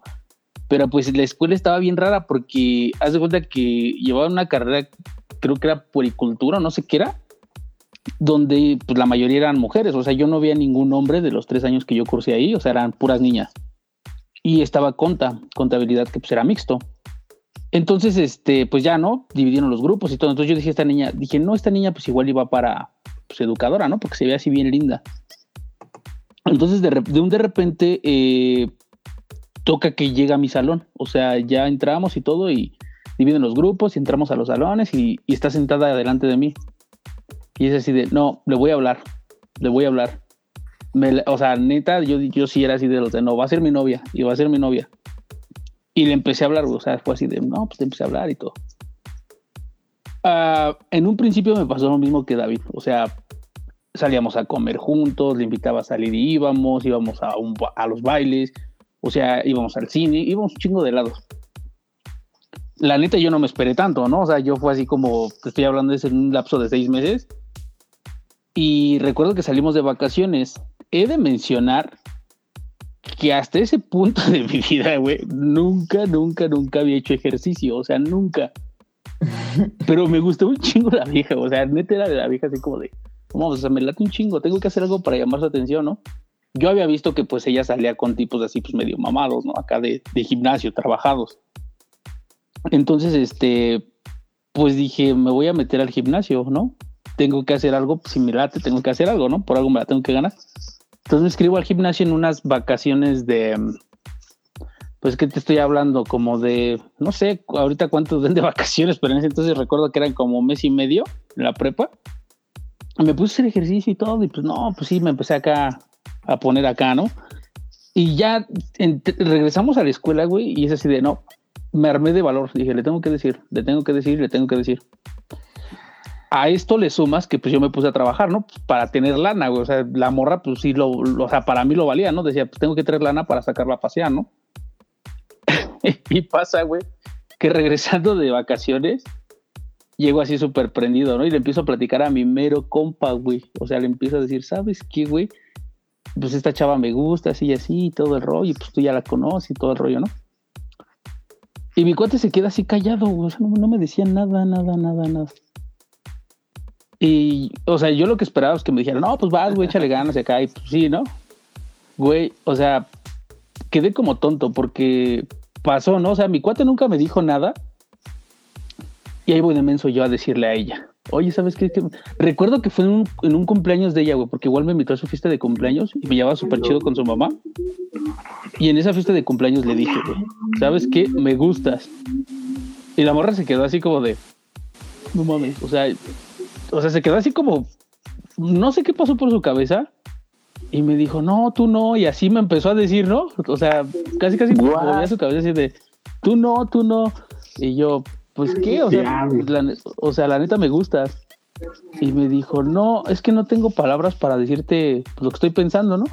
Pero pues la escuela estaba bien rara porque haz de cuenta que llevaba una carrera, creo que era puricultura, no sé qué era, donde pues la mayoría eran mujeres, o sea, yo no veía ningún hombre de los tres años que yo cursé ahí, o sea, eran puras niñas. Y estaba conta, contabilidad que pues era mixto. Entonces, este, pues ya, ¿no? Dividieron los grupos y todo. Entonces yo dije, esta niña, dije, no, esta niña pues igual iba para pues, educadora, ¿no? Porque se ve así bien linda. Entonces, de, un de repente, eh, toca que llega a mi salón. O sea, ya entramos y todo y dividen los grupos y entramos a los salones y, está sentada delante de mí. Y es así de, no, le voy a hablar, le voy a hablar. o sea, neta, yo, yo sí era así de los de, no, va a ser mi novia y va a ser mi novia. Y le empecé a hablar, o sea, fue así de, no, pues le empecé a hablar y todo. Ah, en un principio me pasó lo mismo que David, o sea, salíamos a comer juntos, le invitaba a salir y íbamos, íbamos a, a los bailes, o sea, íbamos al cine, íbamos un chingo de lados. La neta yo no me esperé tanto, ¿no? O sea, yo fue así como, te estoy hablando de en un lapso de seis meses. Y recuerdo que salimos de vacaciones. He de mencionar que hasta ese punto de mi vida, güey, nunca, nunca, nunca había hecho ejercicio, o sea, nunca. Pero me gustó un chingo la vieja, o sea, neta era de la vieja así como de, vamos, o sea, me late un chingo, tengo que hacer algo para llamar su atención, ¿no? Yo había visto que pues ella salía con tipos así pues medio mamados, ¿no? Acá de, de gimnasio, trabajados. Entonces, este, pues dije, me voy a meter al gimnasio, ¿no? Tengo que hacer algo, si me late, tengo que hacer algo, ¿no? Por algo me la tengo que ganar. Entonces me escribo al gimnasio en unas vacaciones de, pues que te estoy hablando, como de, no sé ahorita cuántos den de vacaciones, pero en ese entonces recuerdo que eran como mes y medio en la prepa. Me puse a hacer ejercicio y todo, y pues no, pues sí, me empecé acá a poner acá, ¿no? Y ya regresamos a la escuela, güey, y es así de, no, me armé de valor. Dije, le tengo que decir, le tengo que decir, le tengo que decir a esto le sumas que pues yo me puse a trabajar, ¿no? Pues, para tener lana, güey. O sea, la morra, pues sí, lo, o sea, para mí lo valía, ¿no? Decía, pues tengo que tener lana para sacarla a pasear, ¿no? y pasa, güey, que regresando de vacaciones, llego así súper prendido, ¿no? Y le empiezo a platicar a mi mero compa, güey. O sea, le empiezo a decir, ¿sabes qué, güey? Pues esta chava me gusta, así y así, y todo el rollo, y pues tú ya la conoces y todo el rollo, ¿no? Y mi cuate se queda así callado, güey. O sea, no, no me decía nada, nada, nada, nada. Y, o sea, yo lo que esperaba es que me dijeran, no, pues vas, güey, échale ganas y acá, y pues sí, ¿no? Güey, o sea, quedé como tonto porque pasó, ¿no? O sea, mi cuate nunca me dijo nada. Y ahí voy de menso yo a decirle a ella, oye, ¿sabes qué? Recuerdo que fue en un, cumpleaños de ella, güey, porque igual me invitó a su fiesta de cumpleaños y me llevaba súper chido con su mamá. Y en esa fiesta de cumpleaños le dije, güey, ¿sabes qué? Me gustas. Y la morra se quedó así como de, no mames, o sea, o sea, se quedó así como, no sé qué pasó por su cabeza. Y me dijo, no, tú no. Y así me empezó a decir, ¿no? O sea, casi, casi me movía su cabeza así de, tú no, tú no. Y yo, pues qué, o sea, la, o sea, la neta me gustas. Y me dijo, no, es que no tengo palabras para decirte lo que estoy pensando, ¿no?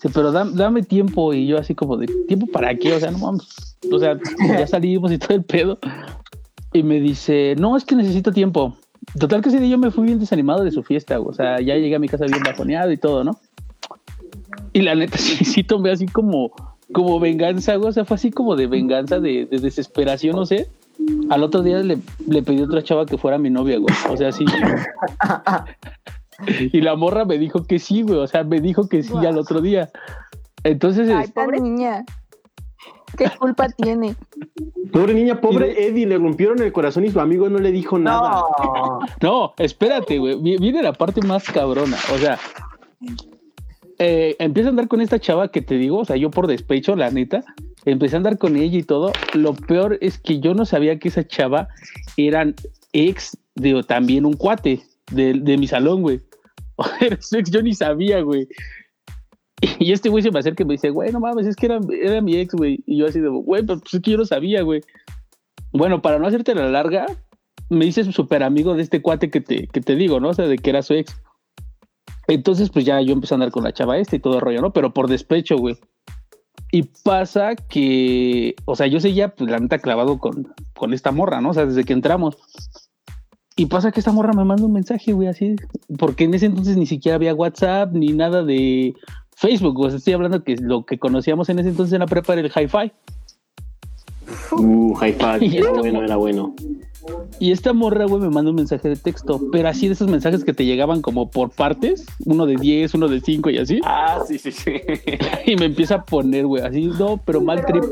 Sí, pero dame tiempo. Y yo así como de, ¿tiempo para qué? O sea, no vamos. O sea, ya salimos y todo el pedo. Y me dice, no, es que necesito tiempo. Total que ese día yo me fui bien desanimado de su fiesta, o sea, ya llegué a mi casa bien bajoneado y todo, ¿no? Y la neta sí, sí tomé así como, como venganza, o sea, fue así como de venganza, de, desesperación, no sé. al otro día le, le pedí a otra chava que fuera mi novia, güey. O sea, sí. y la morra me dijo que sí, güey. O sea, me dijo que sí al otro día. Entonces. Ay, pobre niña. ¿Qué culpa tiene? Pobre niña, pobre Eddie, le rompieron el corazón y su amigo no le dijo nada. No, espérate, güey. Viene la parte más cabrona. O sea, eh, empiezo a andar con esta chava que te digo, o sea, yo por despecho, la neta, empecé a andar con ella y todo. Lo peor es que yo no sabía que esa chava eran ex de también un cuate de, de mi salón, güey. Era su ex, yo ni sabía, güey. Y este güey se me acerca y me dice, güey, no mames, es que era, era mi ex, güey. Y yo así de, güey, pues es que yo no sabía, güey. Bueno, para no hacerte la larga, me dices súper amigo de este cuate que te, que te digo, ¿no? O sea, de que era su ex. Entonces, pues ya yo empecé a andar con la chava esta y todo el rollo, ¿no? Pero por despecho, güey. Y pasa que, o sea, yo seguía, pues la neta, clavado con, con esta morra, ¿no? O sea, desde que entramos. Y pasa que esta morra me manda un mensaje, güey, así, porque en ese entonces ni siquiera había WhatsApp ni nada de Facebook, o sea, estoy hablando que lo que conocíamos en ese entonces en la prepa era el hi-fi. Uh, hi-fi, era bueno, era bueno. Y esta morra, güey, me manda un mensaje de texto, pero así de esos mensajes que te llegaban como por partes, uno de 10, uno de 5 y así. Ah, sí, sí, sí. y me empieza a poner, güey, así, no, pero mal trip.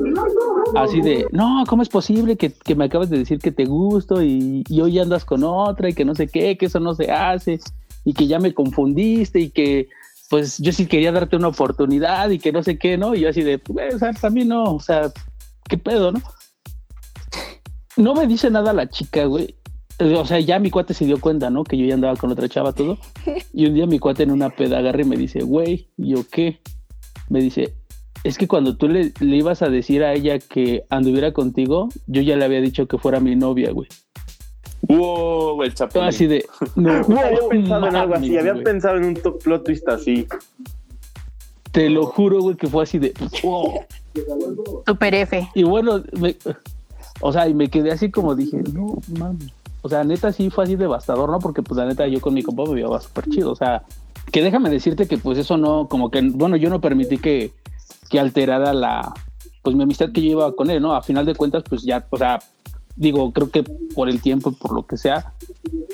Así de, no, ¿cómo es posible que, que me acabas de decir que te gusto y, y, hoy andas con otra y que no sé qué, que eso no se hace y que ya me confundiste y que pues yo sí quería darte una oportunidad y que no sé qué, ¿no? Y yo así de, pues, sea, también no, o sea, ¿qué pedo, no? No me dice nada la chica, güey. O sea, ya mi cuate se dio cuenta, ¿no? Que yo ya andaba con otra chava, todo. Y un día mi cuate en una peda agarra y me dice, güey, ¿y yo qué? Me dice, es que cuando tú le, le ibas a decir a ella que anduviera contigo, yo ya le había dicho que fuera mi novia, güey. Wow, el chapulín. Así de. No, había pensado en algo así, había pensado en un plot twist así. Te lo juro, güey, que fue así de. Wow. Super F. Y bueno, me, o sea, y me quedé así como dije, no mames. O sea, neta sí fue así devastador, ¿no? Porque pues la neta yo con mi compa me llevaba súper chido. O sea, que déjame decirte que pues eso no, como que, bueno, yo no permití que, que alterara la, pues mi amistad que yo llevaba con él, ¿no? A final de cuentas, pues ya, o sea, digo, creo que por el tiempo por lo que sea,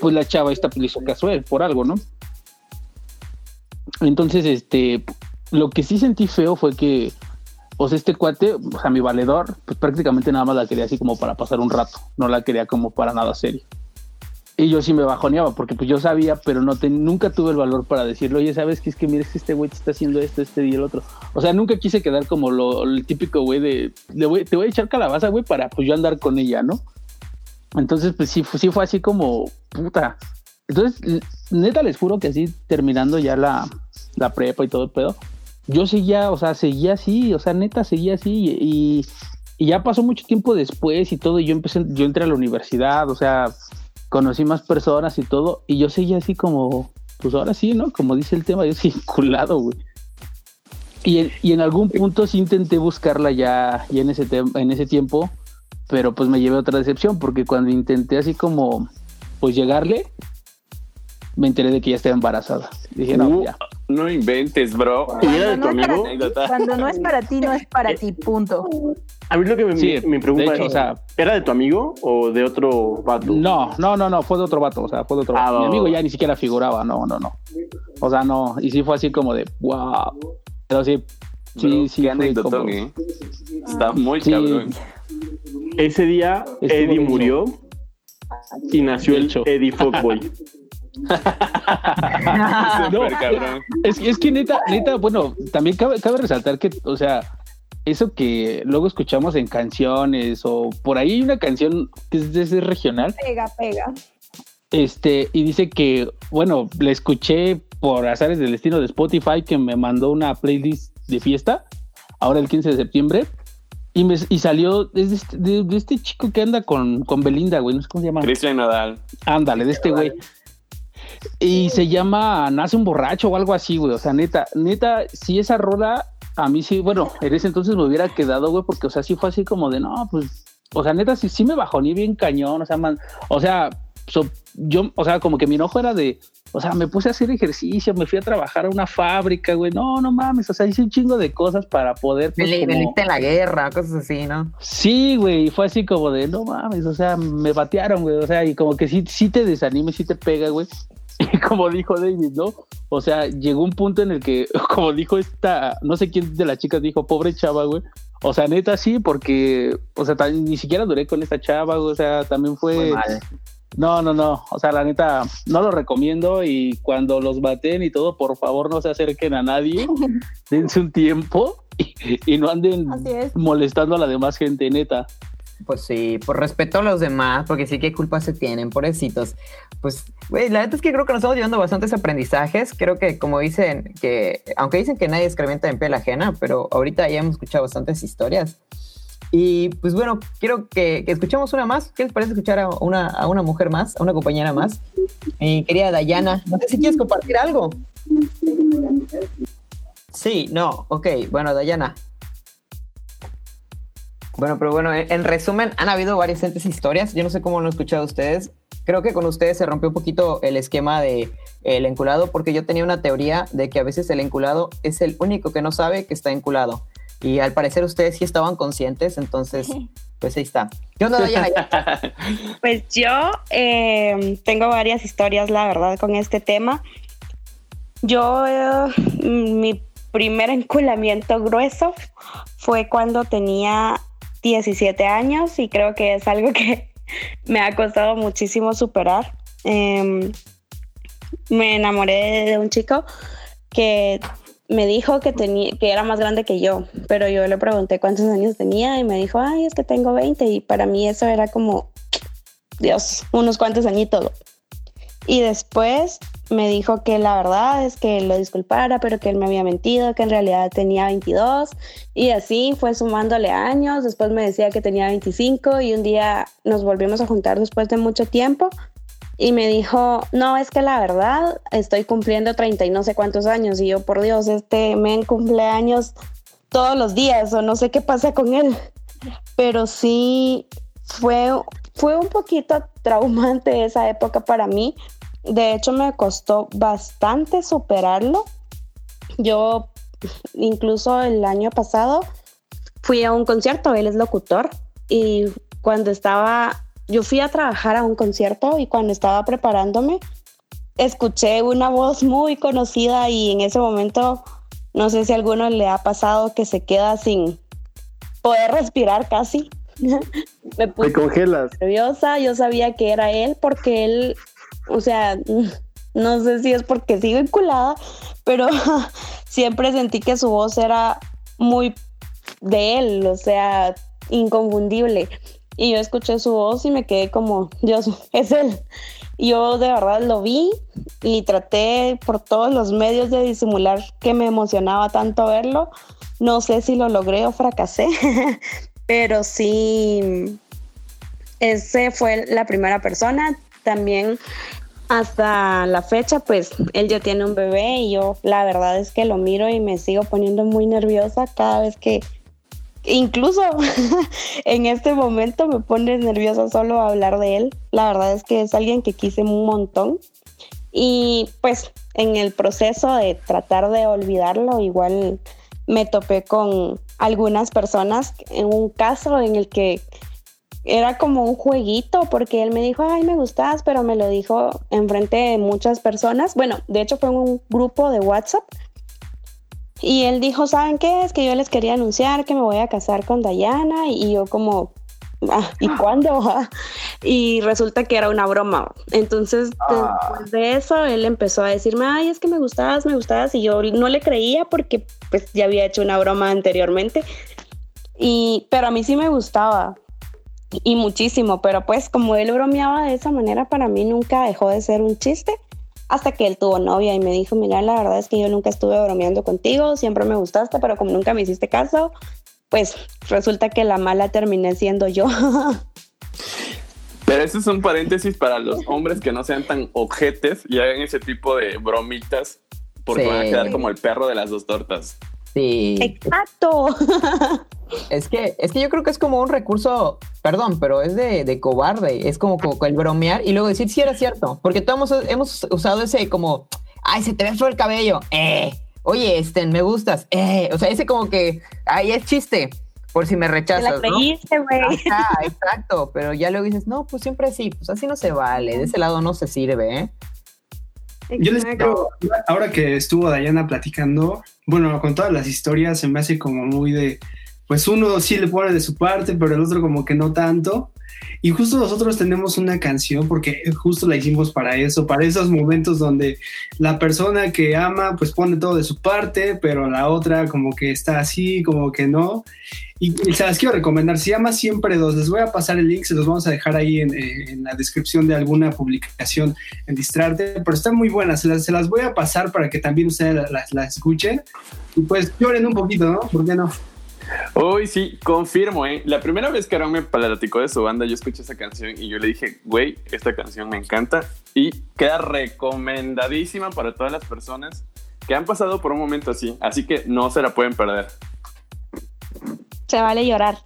pues la chava esta pues, hizo caso por algo, ¿no? Entonces, este, lo que sí sentí feo fue que, o sea, este cuate, o sea, mi valedor, pues prácticamente nada más la quería así como para pasar un rato, no la quería como para nada serio. Y yo sí me bajoneaba, porque pues yo sabía, pero no nunca tuve el valor para decirlo, oye, ¿sabes qué es que mira, que este güey te está haciendo esto, este y el otro? O sea, nunca quise quedar como lo, el típico güey de, te voy a echar calabaza, güey, para pues yo andar con ella, ¿no? Entonces, pues sí, sí fue así como, puta. Entonces, neta, les juro que así, terminando ya la, la prepa y todo el pedo, yo seguía, o sea, seguía así, o sea, neta, seguía así y, y ya pasó mucho tiempo después y todo, y yo empecé, yo entré a la universidad, o sea, conocí más personas y todo, y yo seguía así como, pues ahora sí, ¿no? Como dice el tema, yo sí, culado, güey. Y en, y en algún punto sí intenté buscarla ya, ya en, ese en ese tiempo, pero pues me llevé otra decepción, porque cuando intenté así como, pues llegarle, me enteré de que ya estaba embarazada. Dije, no, Uh, ya. No inventes, bro. ¿Y era de tu no es para amigo? ti, cuando no es para ti, no es para ti, punto. A mí lo que me, Sí, me preocupa hecho, es, o sea- ¿era de tu amigo o de otro vato? No, no, no, no, fue de otro vato, o sea, fue de otro Ah, vato. Mi amigo ya ni siquiera figuraba, no, no, no. O sea, no, y sí fue así como de, wow. Pero sí, sí, Bro, sí. Qué ¿eh? Está muy Sí. cabrón. Ese día Estuvo Eddie murió y nació el Dicho. Eddie Fuckboy. No. Es, es que neta, neta, bueno, también cabe, cabe resaltar que, o sea, eso que luego escuchamos en canciones o por ahí hay una canción que es, es regional, Pega, pega. este, y dice que, bueno, le escuché por azares del destino de Spotify que me mandó una playlist de fiesta, ahora el 15 de septiembre, y, me, y salió de este, de- de este chico que anda con, con Belinda, güey, no sé cómo se llama. Cristian Nodal. Ándale, de este güey. Y se llama Nace un borracho o algo así, güey. O sea, neta, neta, si esa rola a mí sí, bueno, en ese entonces me hubiera quedado, güey, porque, o sea, sí fue así como de, no, pues, o sea, neta, sí, sí me bajoné bien cañón, o sea, man, o sea, yo, o sea, como que mi enojo era de, o sea, me puse a hacer ejercicio, me fui a trabajar a una fábrica, güey. No, no mames, o sea, hice un chingo de cosas para poder. Pues, como... en la guerra, cosas así, ¿no? Sí, güey, fue así como de, no mames, o sea, me batearon, güey. O sea, y como que sí, sí te desanime, sí te pega, güey. Y como dijo David, ¿no? O sea, llegó un punto en el que, como dijo esta, no sé quién de las chicas dijo, pobre chava, güey. O sea, neta sí, porque, o sea, ni siquiera duré con esta chava, güey. O sea, también fue. No, no, no. O sea, la neta, no lo recomiendo y cuando los baten y todo, por favor no se acerquen a nadie. Dense un tiempo y, no anden molestando a la demás gente, neta. Pues sí, por respeto a los demás, porque sí que culpa se tienen, pobrecitos. Pues, güey, la neta es que creo que nos estamos llevando bastantes aprendizajes. Creo que, como dicen, que aunque dicen que nadie excrementa en piel ajena, pero ahorita ya hemos escuchado bastantes historias. Y pues bueno, quiero que, escuchemos una más. ¿Qué les parece escuchar a una, a una mujer más, a una compañera más? Mi querida Dayana, no sé si quieres compartir algo. Sí, no, ok. Bueno, Dayana. Bueno, pero bueno, en resumen, han habido varias historias. Yo no sé cómo lo han escuchado ustedes. Creo que con ustedes se rompió un poquito el esquema de el enculado, porque yo tenía una teoría de que a veces el enculado es el único que no sabe que está enculado. Y al parecer ustedes sí estaban conscientes, entonces, pues ahí está. ¿Qué onda, pues yo eh, tengo varias historias, la verdad, con este tema. Yo, eh, mi primer enculamiento grueso fue cuando tenía 17 años y creo que es algo que me ha costado muchísimo superar. Em, me enamoré de un chico que me dijo que, tenía, que era más grande que yo, pero yo le pregunté cuántos años tenía y me dijo, ay, es que tengo 20 y para mí eso era como, Dios, unos cuantos añitos. Y después me dijo que la verdad es que lo disculpara, pero que él me había mentido, que en realidad tenía 22 y así fue sumándole años, después me decía que tenía 25 y un día nos volvimos a juntar después de mucho tiempo. Y me dijo, no, es que la verdad estoy cumpliendo 30 y no sé cuántos años y yo, por Dios, este men cumpleaños todos los días o no sé qué pasa con él, pero sí fue, fue un poquito traumante esa época para mí. De hecho, me costó bastante superarlo. Yo incluso el año pasado fui a un concierto, él es locutor, y cuando estaba yo fui a trabajar a un concierto y cuando estaba preparándome, escuché una voz muy conocida y en ese momento, no sé si a alguno le ha pasado que se queda sin poder respirar casi. Me puse congelas. nerviosa, yo sabía que era él porque él, o sea, no sé si es porque sigo vinculada, pero siempre sentí que su voz era muy de él, o sea, inconfundible. Y yo escuché su voz y me quedé como, Dios, es él. Yo de verdad lo vi y traté por todos los medios de disimular que me emocionaba tanto verlo. No sé si lo logré o fracasé, pero sí, ese fue la primera persona. También hasta la fecha, pues él ya tiene un bebé y yo la verdad es que lo miro y me sigo poniendo muy nerviosa cada vez que incluso en este momento me pone nerviosa solo hablar de él. La verdad es que es alguien que quise un montón. Y pues en el proceso de tratar de olvidarlo, igual me topé con algunas personas en un caso en el que era como un jueguito porque él me dijo, ay, me gustas, pero me lo dijo enfrente de muchas personas. Bueno, de hecho fue un grupo de WhatsApp y él dijo, ¿saben qué? Es que yo les quería anunciar que me voy a casar con Dayana y yo como, ah, ¿y cuándo? y resulta que era una broma. Entonces, ah. después de eso, él empezó a decirme, ay, es que me gustabas, me gustabas. Y yo no le creía porque pues ya había hecho una broma anteriormente. Y, pero a mí sí me gustaba y muchísimo, pero pues como él bromeaba de esa manera, para mí nunca dejó de ser un chiste hasta que él tuvo novia y me dijo, mira, la verdad es que yo nunca estuve bromeando contigo, siempre me gustaste, pero como nunca me hiciste caso, pues resulta que la mala terminé siendo yo. Pero eso es un paréntesis para los hombres que no sean tan objetes y hagan ese tipo de bromitas porque van a quedar como el perro de las dos tortas. Sí. Exacto. Es que, es que yo creo que es como un recurso, perdón, pero es de, cobarde. Es como, como, el bromear y luego decir si era cierto. Porque todos hemos, usado ese como, ay, se te ve feo el cabello. Eh, oye, este, me gustas. Eh, o sea, ese como que, ay, es chiste. Por si me rechazas. Te güey. exacto. Pero ya luego dices, no, pues siempre así, pues así no se vale. De ese lado no se sirve, ¿eh? Yo les digo, ahora que estuvo Dayana platicando, bueno, con todas las historias se me hace como muy de, pues uno sí le pone de su parte, pero el otro como que no tanto. Y justo nosotros tenemos una canción porque justo la hicimos para eso, para esos momentos donde la persona que ama pues pone todo de su parte, pero la otra como que está así, como que no. Y, se las quiero recomendar, se llama Siempre Dos, les voy a pasar el link, se los vamos a dejar ahí en, eh, la descripción de alguna publicación en Distrarte, pero están muy buenas, se las, voy a pasar para que también ustedes las la escuchen y pues lloren un poquito, ¿no? ¿Por qué no? Uy, sí, confirmo, ¿eh? La primera vez que Aaron me platicó de su banda, yo escuché esa canción y yo le dije, güey, esta canción me encanta y queda recomendadísima para todas las personas que han pasado por un momento así, así que no se la pueden perder. Se vale llorar.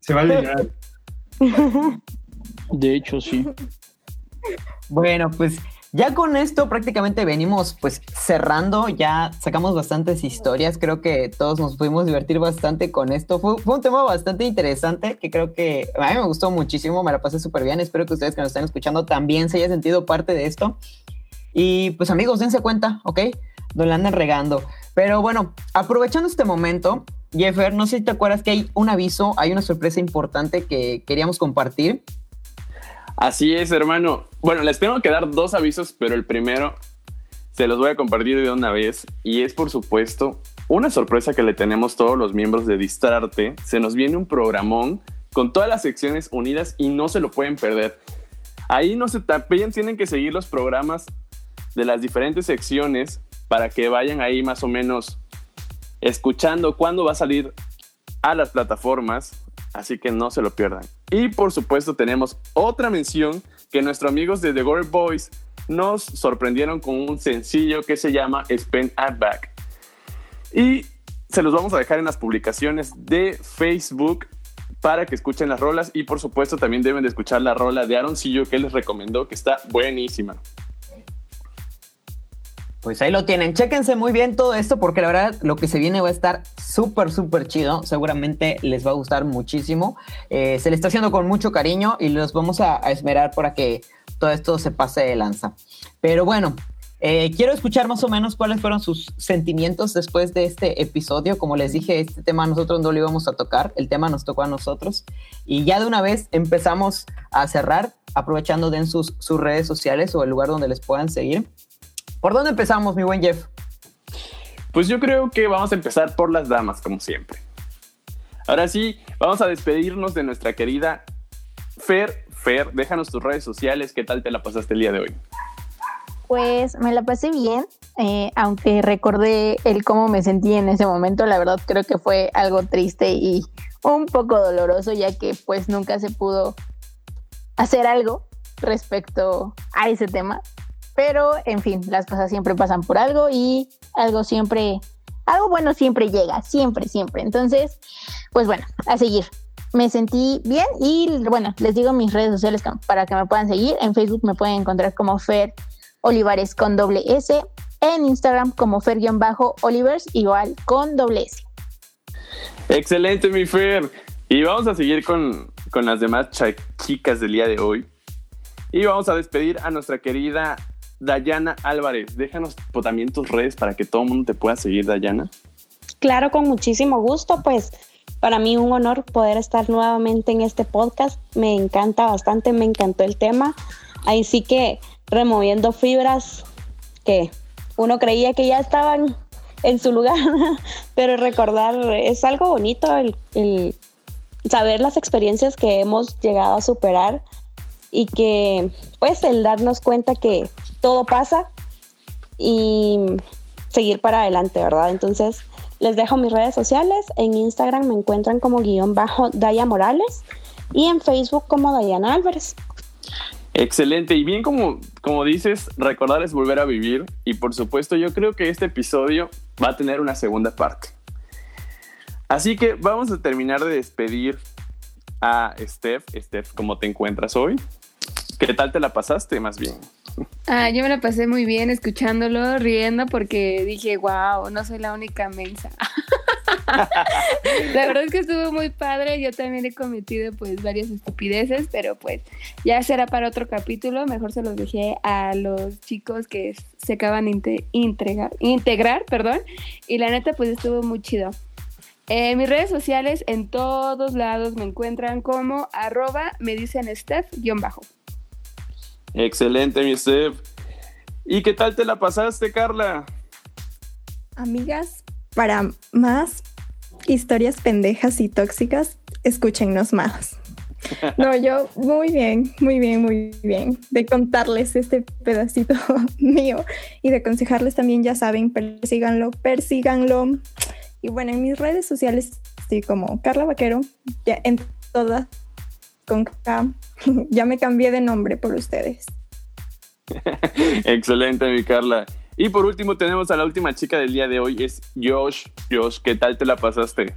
Se vale llorar. De hecho, sí. Bueno, pues ya con esto prácticamente venimos pues cerrando, ya sacamos bastantes historias, creo que todos nos pudimos divertir bastante con esto. Fue, un tema bastante interesante que creo que a mí me gustó muchísimo, me la pasé súper bien, espero que ustedes que nos están escuchando también se hayan sentido parte de esto. Y pues amigos, dense cuenta, ¿ok? No la andan regando. Pero bueno, aprovechando este momento, Jeffer, no sé si te acuerdas que hay un aviso, hay una sorpresa importante que queríamos compartir. Así es, hermano. Bueno, les tengo que dar dos avisos, pero el primero se los voy a compartir de una vez y es por supuesto una sorpresa que le tenemos todos los miembros de Distrarte. Se nos viene un programón con todas las secciones unidas y no se lo pueden perder. Ahí no se tapen, tienen que seguir los programas de las diferentes secciones para que vayan ahí más o menos escuchando cuándo va a salir a las plataformas así que no se lo pierdan. Y por supuesto tenemos otra mención que nuestros amigos de The Gore Boys nos sorprendieron con un sencillo que se llama Spend at Back. Y se los vamos a dejar en las publicaciones de Facebook para que escuchen las rolas y por supuesto también deben de escuchar la rola de Aaroncillo que les recomendó que está buenísima. Pues ahí lo tienen. Chéquense muy bien todo esto porque la verdad lo que se viene va a estar súper, súper chido. Seguramente les va a gustar muchísimo. Eh, se le está haciendo con mucho cariño y los vamos a, esmerar para que todo esto se pase de lanza. Pero bueno, eh, quiero escuchar más o menos cuáles fueron sus sentimientos después de este episodio. Como les dije, este tema nosotros no lo íbamos a tocar, el tema nos tocó a nosotros. Y ya de una vez empezamos a cerrar, aprovechando de en sus, sus redes sociales o el lugar donde les puedan seguir. ¿Por dónde empezamos, mi buen Jeff? Pues yo creo que vamos a empezar por las damas, como siempre. Ahora sí, vamos a despedirnos de nuestra querida Fer. Fer, déjanos tus redes sociales, ¿qué tal te la pasaste el día de hoy? Pues me la pasé bien, eh, aunque recordé el cómo me sentí en ese momento, la verdad creo que fue algo triste y un poco doloroso, ya que pues nunca se pudo hacer algo respecto a ese tema. Pero, en fin, las cosas siempre pasan por algo y algo siempre, algo bueno siempre llega, siempre, siempre. Entonces, pues bueno, a seguir. Me sentí bien y bueno, les digo mis redes sociales para que me puedan seguir. En Facebook me pueden encontrar como Fer Olivares con doble S. En Instagram como Fer-Olivers igual con doble S. Excelente, mi Fer. Y vamos a seguir con, con las demás chicas del día de hoy. Y vamos a despedir a nuestra querida Dayana Álvarez, déjanos también tus redes para que todo el mundo te pueda seguir, Dayana. Claro, con muchísimo gusto, pues para mí un honor poder estar nuevamente en este podcast. Me encanta bastante, me encantó el tema. Ahí sí que removiendo fibras que uno creía que ya estaban en su lugar, pero recordar es algo bonito el, el saber las experiencias que hemos llegado a superar y que pues el darnos cuenta que todo pasa y seguir para adelante, ¿verdad? Entonces, les dejo mis redes sociales. En Instagram me encuentran como guion bajo Daya Morales y en Facebook como Dayana Álvarez. Excelente. Y bien como, como dices, recordar es volver a vivir. Y por supuesto, yo creo que este episodio va a tener una segunda parte. Así que vamos a terminar de despedir a Steph. Steph, ¿cómo te encuentras hoy? ¿Qué tal te la pasaste más bien? Ah, yo me la pasé muy bien escuchándolo, riendo porque dije, wow, no soy la única mensa. la verdad es que estuvo muy padre, yo también he cometido pues varias estupideces, pero pues ya será para otro capítulo, mejor se los dejé a los chicos que se acaban de integrar, integrar, perdón, y la neta pues estuvo muy chido. En mis redes sociales, en todos lados me encuentran como arroba me dicen Steph-bajo. Excelente, mi Steph. ¿Y qué tal te la pasaste, Carla? Amigas, para más historias pendejas y tóxicas, escúchennos más. No, yo muy bien, muy bien, muy bien. De contarles este pedacito mío y de aconsejarles también, ya saben, persíganlo, persíganlo. Y bueno, en mis redes sociales estoy como Carla Vaquero, ya en todas con K. ya me cambié de nombre por ustedes. Excelente, mi Carla. Y por último tenemos a la última chica del día de hoy, es Josh. Josh, ¿qué tal te la pasaste?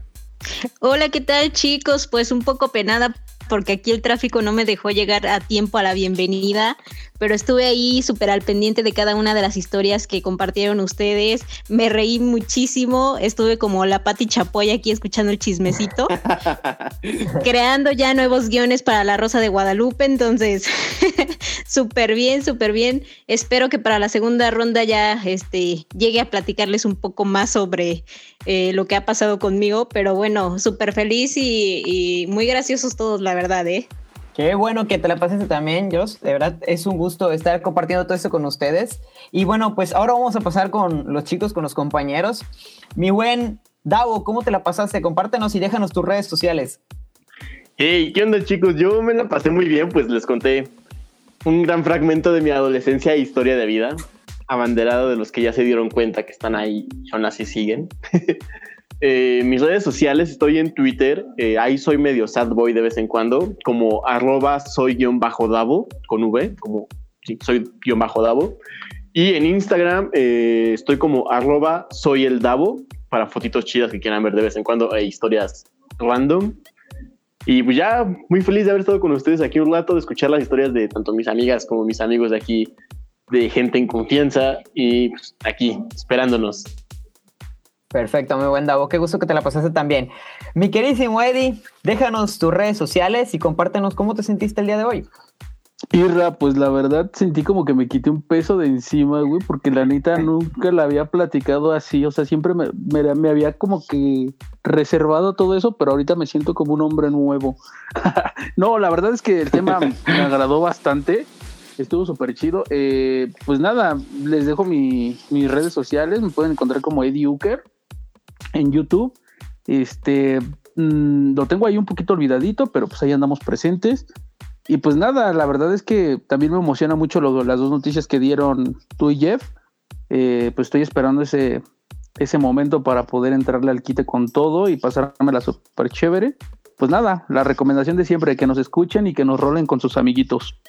Hola, ¿qué tal chicos? Pues un poco penada porque aquí el tráfico no me dejó llegar a tiempo a la bienvenida, pero estuve ahí súper al pendiente de cada una de las historias que compartieron ustedes. Me reí muchísimo, estuve como la Pati Chapoy aquí escuchando el chismecito, creando ya nuevos guiones para La Rosa de Guadalupe, entonces súper bien, súper bien. Espero que para la segunda ronda ya este, llegue a platicarles un poco más sobre eh, lo que ha pasado conmigo, pero bueno, súper feliz y, y muy graciosos todos, la verdad, ¿eh? Qué bueno que te la pases también, Jos. De verdad, es un gusto estar compartiendo todo esto con ustedes. Y bueno, pues ahora vamos a pasar con los chicos, con los compañeros. Mi buen Davo, ¿cómo te la pasaste? Compártenos y déjanos tus redes sociales. Hey, ¿qué onda, chicos? Yo me la pasé muy bien, pues les conté un gran fragmento de mi adolescencia e historia de vida, abanderado de los que ya se dieron cuenta que están ahí y aún así siguen. Eh, mis redes sociales, estoy en Twitter, eh, ahí soy medio sad boy de vez en cuando, como arroba soy guion bajo Davo, con V, como sí, soy guion bajo Davo. Y en Instagram eh, estoy como arroba soy el Davo, para fotitos chidas que quieran ver de vez en cuando, e historias random. Y pues ya muy feliz de haber estado con ustedes aquí un rato, de escuchar las historias de tanto mis amigas como mis amigos de aquí, de gente en confianza y pues, aquí esperándonos. Perfecto, muy buen Davo. Qué gusto que te la pasaste también. Mi queridísimo Eddie, déjanos tus redes sociales y compártenos cómo te sentiste el día de hoy. Irra, pues la verdad sentí como que me quité un peso de encima, güey, porque la neta nunca la había platicado así, o sea, siempre me, me, había como que reservado todo eso, pero ahorita me siento como un hombre nuevo. no, la verdad es que el tema me agradó bastante, estuvo súper chido. Eh, pues nada, les dejo mis redes sociales, me pueden encontrar como Eddie Uker en YouTube. Este, mm, lo tengo ahí un poquito olvidadito, pero pues ahí andamos presentes. Y pues nada, la verdad es que también me emociona mucho las dos noticias que dieron tú y Jeff. Eh, pues estoy esperando ese, ese momento para poder entrarle al quite con todo y pasármela súper chévere. Pues nada, la recomendación de siempre, que nos escuchen y que nos rolen con sus amiguitos.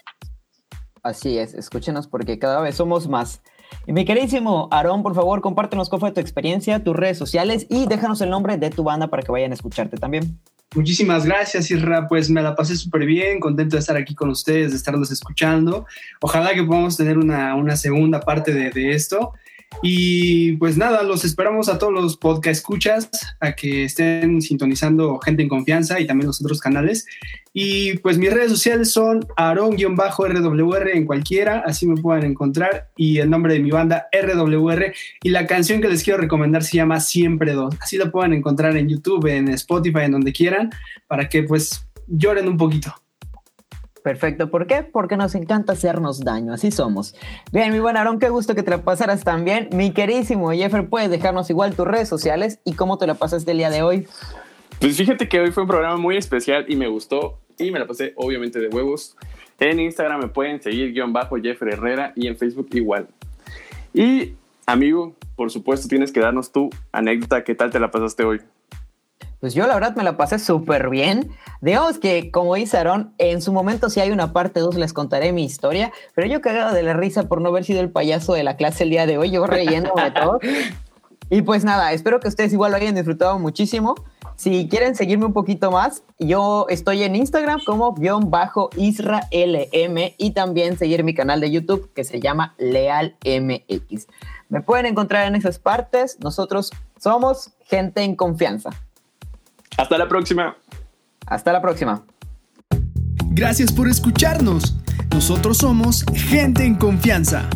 Así es, escúchenos porque cada vez somos más. Y mi queridísimo Aarón, por favor, compártenos cuál fue tu experiencia, tus redes sociales y déjanos el nombre de tu banda para que vayan a escucharte también. Muchísimas gracias, Isra. Pues me la pasé súper bien, contento de estar aquí con ustedes, de estarlos escuchando. Ojalá que podamos tener una, una segunda parte de, de esto. Y pues nada, los esperamos a todos los podcast escuchas, a que estén sintonizando Gente en Confianza y también los otros canales. Y pues mis redes sociales son aaron-rwr en cualquiera, así me pueden encontrar. Y el nombre de mi banda RWR. Y la canción que les quiero recomendar se llama Siempre Dos. Así la pueden encontrar en YouTube, en Spotify, en donde quieran, para que pues lloren un poquito. Perfecto, ¿por qué? Porque nos encanta hacernos daño, así somos. Bien, mi buen Aaron, qué gusto que te la pasaras también. Mi queridísimo Jeffer, puedes dejarnos igual tus redes sociales y cómo te la pasaste el día de hoy. Pues fíjate que hoy fue un programa muy especial y me gustó y me la pasé obviamente de huevos. En Instagram me pueden seguir guion bajo Jeffer Herrera y en Facebook igual. Y amigo, por supuesto tienes que darnos tu anécdota, ¿qué tal te la pasaste hoy? pues yo la verdad me la pasé súper bien. Digamos que, como dice Aaron, en su momento si hay una parte 2 les contaré mi historia, pero yo cagado de la risa por no haber sido el payaso de la clase el día de hoy, yo reyéndome todo. Y pues nada, espero que ustedes igual lo hayan disfrutado muchísimo. Si quieren seguirme un poquito más, yo estoy en Instagram como guion bajo israelm y también seguir mi canal de YouTube que se llama LealMX. Me pueden encontrar en esas partes. Nosotros somos gente en confianza. Hasta la próxima. Hasta la próxima. Gracias por escucharnos. Nosotros somos Gente en Confianza.